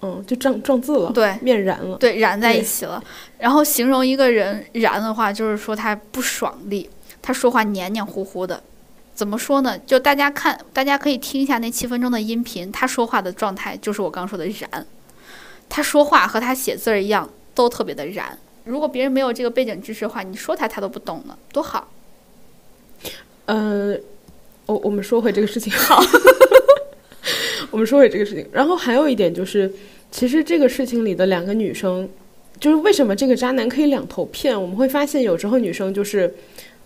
嗯，就撞撞字了，对，面燃了，对，燃在一起了。然后形容一个人燃的话，就是说他不爽利，他说话黏黏糊糊的。怎么说呢？就大家看，大家可以听一下那七分钟的音频，他说话的状态就是我刚说的燃。他说话和他写字儿一样，都特别的燃。如果别人没有这个背景知识的话，你说他他都不懂了，多好。呃，我我们说回这个事情好。我们说回这个事情。然后还有一点就是，其实这个事情里的两个女生，就是为什么这个渣男可以两头骗？我们会发现有时候女生就是，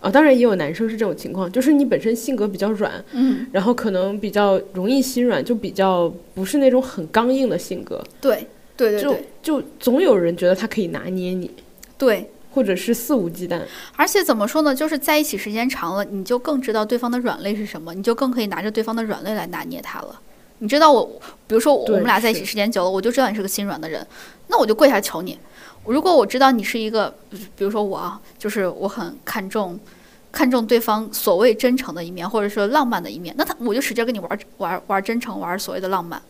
呃，当然也有男生是这种情况，就是你本身性格比较软，嗯，然后可能比较容易心软，就比较不是那种很刚硬的性格，对对对就就总有人觉得他可以拿捏你，对。或者是肆无忌惮。而且怎么说呢，就是在一起时间长了，你就更知道对方的软肋是什么，你就更可以拿着对方的软肋来拿捏他了。你知道我，比如说我们俩在一起时间久了，我就知道你是个心软的人，那我就跪下求你。如果我知道你是一个，比如说我啊，就是我很看重看重对方所谓真诚的一面，或者说浪漫的一面，那他我就使劲跟你玩玩玩真诚，玩所谓的浪漫。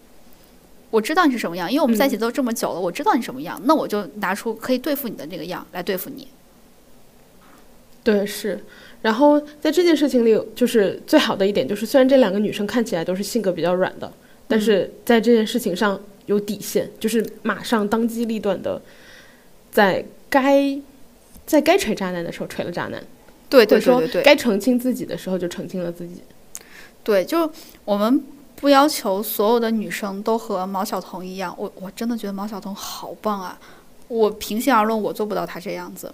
我知道你是什么样，因为我们在一起都这么久了，我知道你什么样，那我就拿出可以对付你的这个样来对付你。对，是。然后在这件事情里，就是最好的一点就是，虽然这两个女生看起来都是性格比较软的，但是在这件事情上有底线，就是马上当机立断的，在该在该锤渣男的时候锤了渣男，对对对对。该澄清自己的时候就澄清了自己。对，就我们不要求所有的女生都和毛晓彤一样，我我真的觉得毛晓彤好棒啊！我平心而论，我做不到她这样子。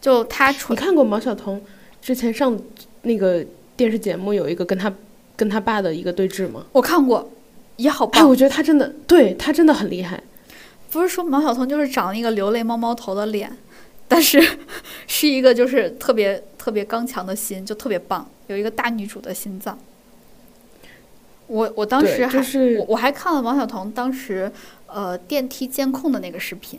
就她你看过毛晓彤之前上那个电视节目有一个跟她跟她爸的一个对峙吗？我看过，也好哎，棒。我觉得她真的对她真的很厉害。不是说毛晓彤就是长了一个流泪猫猫头的脸，但是 是一个就是特别特别刚强的心，就特别棒，有一个大女主的心脏。我我当时还、就是我我还看了王晓彤当时呃电梯监控的那个视频，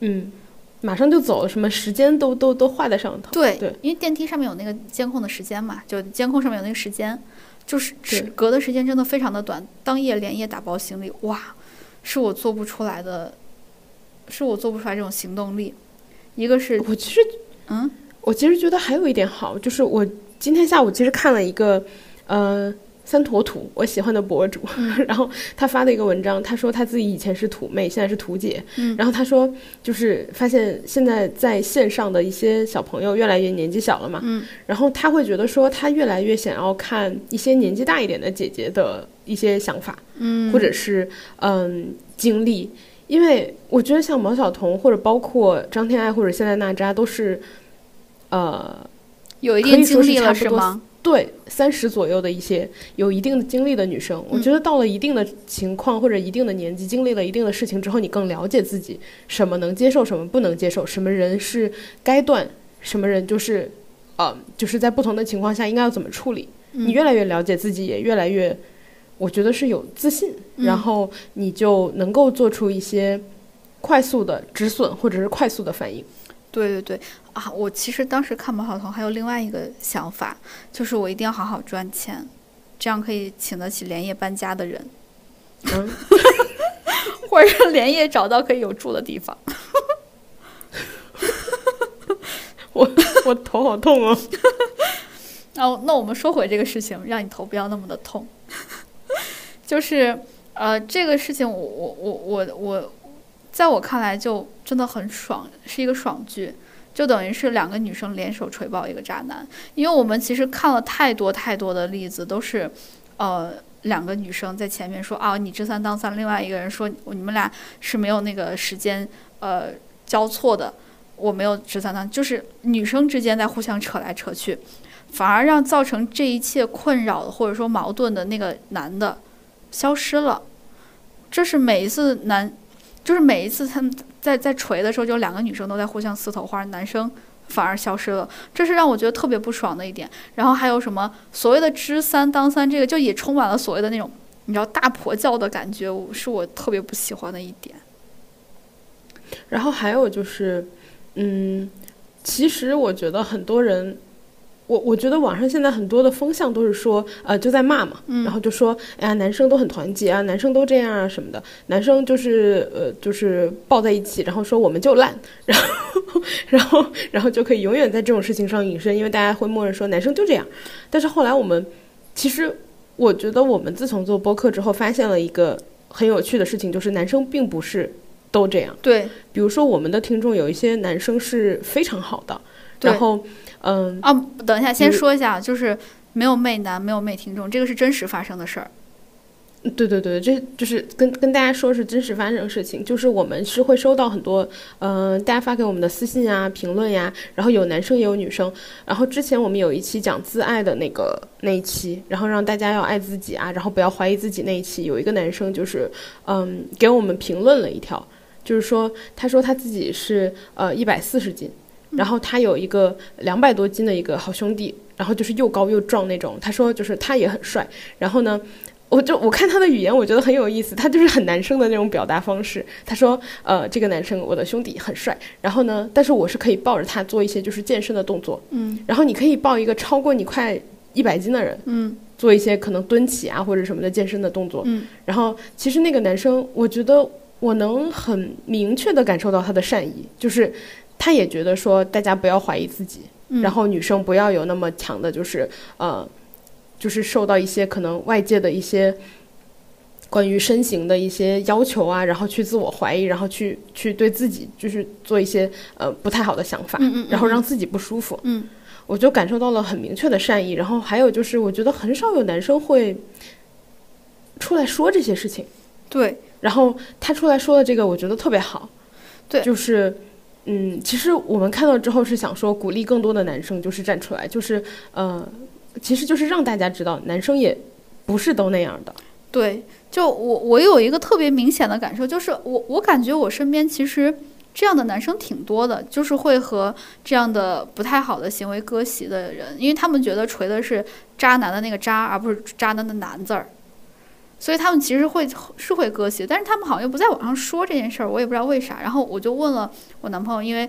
嗯，马上就走了，什么时间都都都画在上头。对，对因为电梯上面有那个监控的时间嘛，就监控上面有那个时间，就是隔的时间真的非常的短，当夜连夜打包行李，哇，是我做不出来的，是我做不出来这种行动力。一个是我其实嗯我其实觉得还有一点好，就是我今天下午其实看了一个呃三坨土我喜欢的博主，嗯。然后他发的一个文章，他说他自己以前是土妹，现在是土姐，嗯。然后他说就是发现现在在线上的一些小朋友越来越年纪小了嘛，嗯。然后他会觉得说他越来越想要看一些年纪大一点的姐姐的一些想法，嗯，或者是嗯经历，因为我觉得像毛晓彤或者包括张天爱或者现在娜扎都是，呃，有一定经历了是吗？对三十左右的一些有一定的经历的女生，我嗯觉得到了一定的情况或者一定的年纪，经历了一定的事情之后，你更了解自己，什么能接受，什么不能接受，什么人是该断，什么人就是，呃，就是在不同的情况下应该要怎么处理。你嗯越来越了解自己，也越来越，我觉得是有自信，嗯然后你就能够做出一些快速的止损或者是快速的反应。对对对啊！我其实当时看毛晓彤还有另外一个想法，就是我一定要好好赚钱，这样可以请得起连夜搬家的人，嗯，或者是连夜找到可以有住的地方。我我头好痛哦。哦，那我们说回这个事情，让你头不要那么的痛。就是呃，这个事情我我我我我，在我看来就真的很爽，是一个爽剧，就等于是两个女生联手锤爆一个渣男。因为我们其实看了太多太多的例子，都是呃两个女生在前面说啊你知三当三，另外一个人说你们俩是没有那个时间呃交错的。我没有知三当，就是女生之间在互相扯来扯去，反而让造成这一切困扰或者说矛盾的那个男的消失了。这是每一次男，就是每一次他们在在锤的时候，就两个女生都在互相撕头花，男生反而消失了，这是让我觉得特别不爽的一点。然后还有什么所谓的知三当三，这个就也充满了所谓的那种你知道大婆教的感觉，是我特别不喜欢的一点。然后还有就是，嗯，其实我觉得很多人，我我觉得网上现在很多的风向都是说，呃，就在骂嘛，嗯然后就说，哎呀，男生都很团结啊，男生都这样啊什么的，男生就是呃就是抱在一起，然后说我们就烂，然后然后然后就可以永远在这种事情上隐身，因为大家会默认说男生就这样。但是后来我们其实我觉得我们自从做播客之后，发现了一个很有趣的事情，就是男生并不是都这样。对比如说我们的听众有一些男生是非常好的，然后嗯，啊，等一下，先说一下，就是没有媚男，没有媚听众，这个是真实发生的事儿。对对对，这就是跟跟大家说是真实发生的事情，就是我们是会收到很多，嗯、大家发给我们的私信啊、评论呀，然后有男生也有女生，然后之前我们有一期讲自爱的那个那一期，然后让大家要爱自己啊，然后不要怀疑自己那一期，有一个男生就是，嗯，给我们评论了一条，就是说他说他自己是呃一百四十斤，然后他有一个两百多斤的一个好兄弟，然后就是又高又壮那种，他说就是他也很帅，然后呢。我就我看他的语言，我觉得很有意思，他就是很男生的那种表达方式。他说，呃，这个男生我的兄弟很帅，然后呢，但是我是可以抱着他做一些就是健身的动作，嗯然后你可以抱一个超过你快一百斤的人，嗯做一些可能蹲起啊或者什么的健身的动作。嗯然后其实那个男生，我觉得我能很明确的感受到他的善意，就是他也觉得说大家不要怀疑自己，嗯，然后女生不要有那么强的，就是呃，就是受到一些可能外界的一些关于身形的一些要求啊，然后去自我怀疑，然后去去对自己就是做一些呃不太好的想法，嗯嗯，然后让自己不舒服。嗯。我就感受到了很明确的善意，然后还有就是，我觉得很少有男生会出来说这些事情，对。然后他出来说的这个，我觉得特别好。对。就是，嗯，其实我们看到之后是想说，鼓励更多的男生就是站出来，就是呃，其实就是让大家知道，男生也不是都那样的。对，就我我有一个特别明显的感受，就是我我感觉我身边其实这样的男生挺多的，就是会和这样的不太好的行为割席的人，因为他们觉得锤的是渣男的那个渣，而不是渣男的男字儿。所以他们其实会是会割席，但是他们好像又不在网上说这件事儿，我也不知道为啥。然后我就问了我男朋友，因为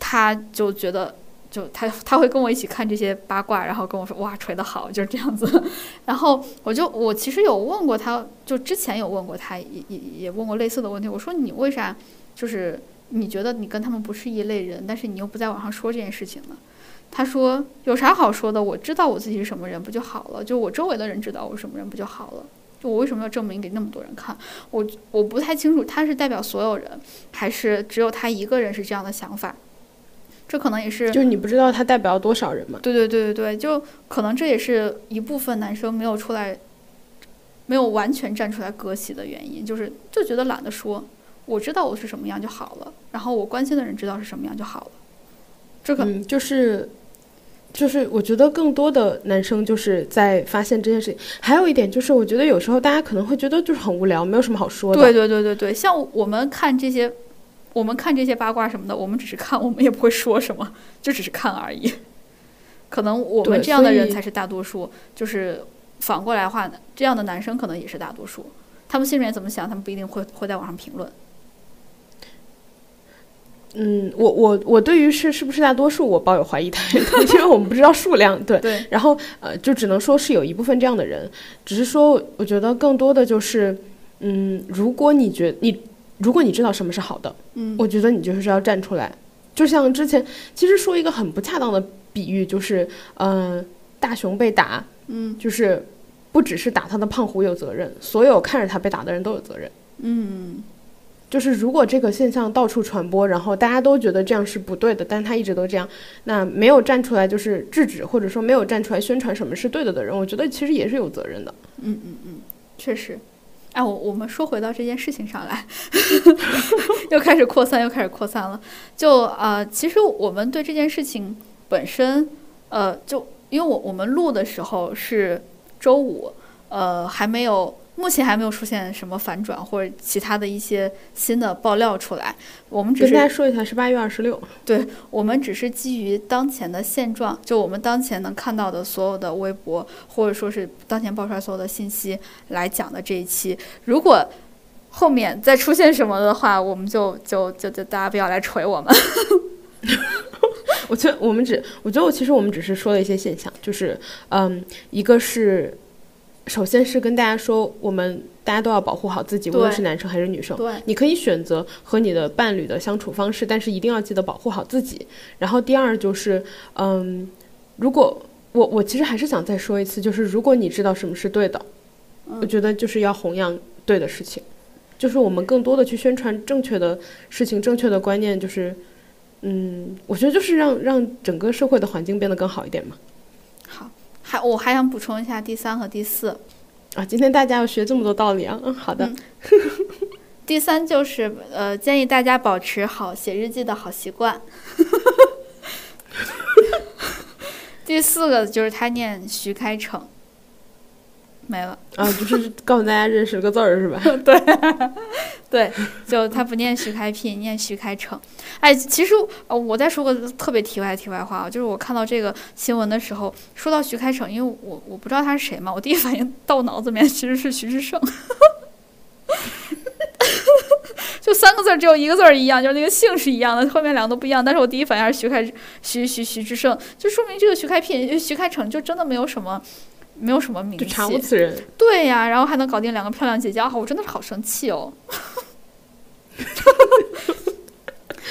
他就觉得，就他他会跟我一起看这些八卦，然后跟我说哇锤得好，就是这样子。然后我就我其实有问过他，就之前有问过他，也也也问过类似的问题。我说你为啥就是你觉得你跟他们不是一类人，但是你又不在网上说这件事情呢？他说有啥好说的？我知道我自己是什么人不就好了？就我周围的人知道我什么人不就好了？就我为什么要证明给那么多人看？我我不太清楚他是代表所有人，还是只有他一个人是这样的想法？这可能也是就是你不知道他代表多少人嘛。对对对对对，就可能这也是一部分男生没有出来，没有完全站出来割席的原因，就是就觉得懒得说，我知道我是什么样就好了，然后我关心的人知道是什么样就好了。这可、嗯，就是。就是我觉得更多的男生就是在发现这件事情，还有一点就是，我觉得有时候大家可能会觉得就是很无聊，没有什么好说的。对对对对对，像我们看这些，我们看这些八卦什么的，我们只是看，我们也不会说什么，就只是看而已。可能我们这样的人才是大多数，就是反过来的话，这样的男生可能也是大多数。他们心里面怎么想，他们不一定会会在网上评论。嗯，我我我对于是是不是大多数，我抱有怀疑态度，因为我们不知道数量。对，对，然后呃，就只能说是有一部分这样的人，只是说，我觉得更多的就是，嗯，如果你觉你如果你知道什么是好的，嗯我觉得你就是要站出来。就像之前，其实说一个很不恰当的比喻，就是，嗯、大熊被打，嗯就是不只是打他的胖虎有责任，所有看着他被打的人都有责任。嗯就是如果这个现象到处传播，然后大家都觉得这样是不对的，但是他一直都这样，那没有站出来就是制止，或者说没有站出来宣传什么是对的的人，我觉得其实也是有责任的。嗯嗯嗯，确实。哎，我我们说回到这件事情上来，又开始扩散，又开始扩散了。就呃，其实我们对这件事情本身，呃，就因为我我们录的时候是周五，呃，还没有，目前还没有出现什么反转或者其他的一些新的爆料出来。我们只是跟大家说一下，是八月二十六。对我们只是基于当前的现状，就我们当前能看到的所有的微博，或者说是当前爆出来所有的信息来讲的这一期。如果后面再出现什么的话，我们就就就就大家不要来锤我们。我觉得我们只，我觉得我其实我们只是说了一些现象，就是嗯，一个是，首先是跟大家说，我们大家都要保护好自己，无论是男生还是女生。对，你可以选择和你的伴侣的相处方式，但是一定要记得保护好自己。然后第二就是，嗯，如果我我其实还是想再说一次，就是如果你知道什么是对的，我觉得就是要弘扬对的事情，就是我们更多的去宣传正确的事情、正确的观念，就是，嗯，我觉得就是让让整个社会的环境变得更好一点嘛。好，还我还想补充一下第三和第四。啊，今天大家要学这么多道理啊，嗯，好的。嗯第三就是呃，建议大家保持好写日记的好习惯。第四个就是他念徐开骋，没了。啊，就是告诉大家认识个字儿是吧？对，对就他不念徐开辟，念徐开骋。哎，其实呃，我再说个特别题外题外话啊，就是我看到这个新闻的时候，说到徐开骋，因为我我不知道他是谁嘛，我第一反应到脑子里面其实是徐志胜。就三个字儿，只有一个字儿一样，就是那个姓是一样的，后面两个都不一样。但是我第一反应是徐开徐徐徐志胜，就说明这个徐开辟、徐开骋就真的没有什么，没有什么名气。查无此人。对呀，然后还能搞定两个漂亮姐姐，啊，我真的是好生气哦。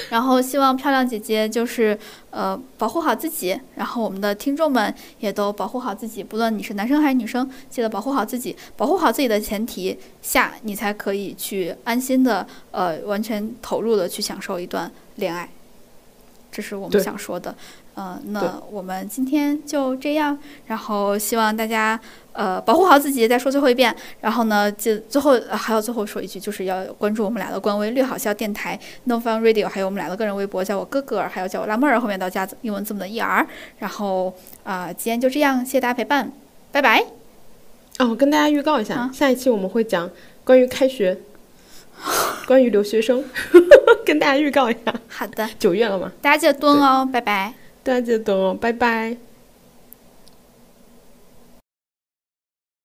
然后希望漂亮姐姐就是呃保护好自己，然后我们的听众们也都保护好自己，不论你是男生还是女生，记得保护好自己。保护好自己的前提下，你才可以去安心的呃完全投入的去享受一段恋爱。这是我们想说的。呃，那我们今天就这样，然后希望大家呃保护好自己。再说最后一遍，然后呢，就最后、呃还要最后说一句，就是要关注我们俩的官微“略好笑电台 ”No Fun Radio，还有我们俩的个人微博，叫我哥哥，还有叫我拉妹儿，后面到加英文字母的 ER。然后啊、呃今天就这样，谢谢大家陪伴，拜拜。哦，我跟大家预告一下，啊下一期我们会讲关于开学，关于留学生，跟大家预告一下，好的，九月了嘛，大家记得蹲哦，拜拜。大家懂哦，拜拜。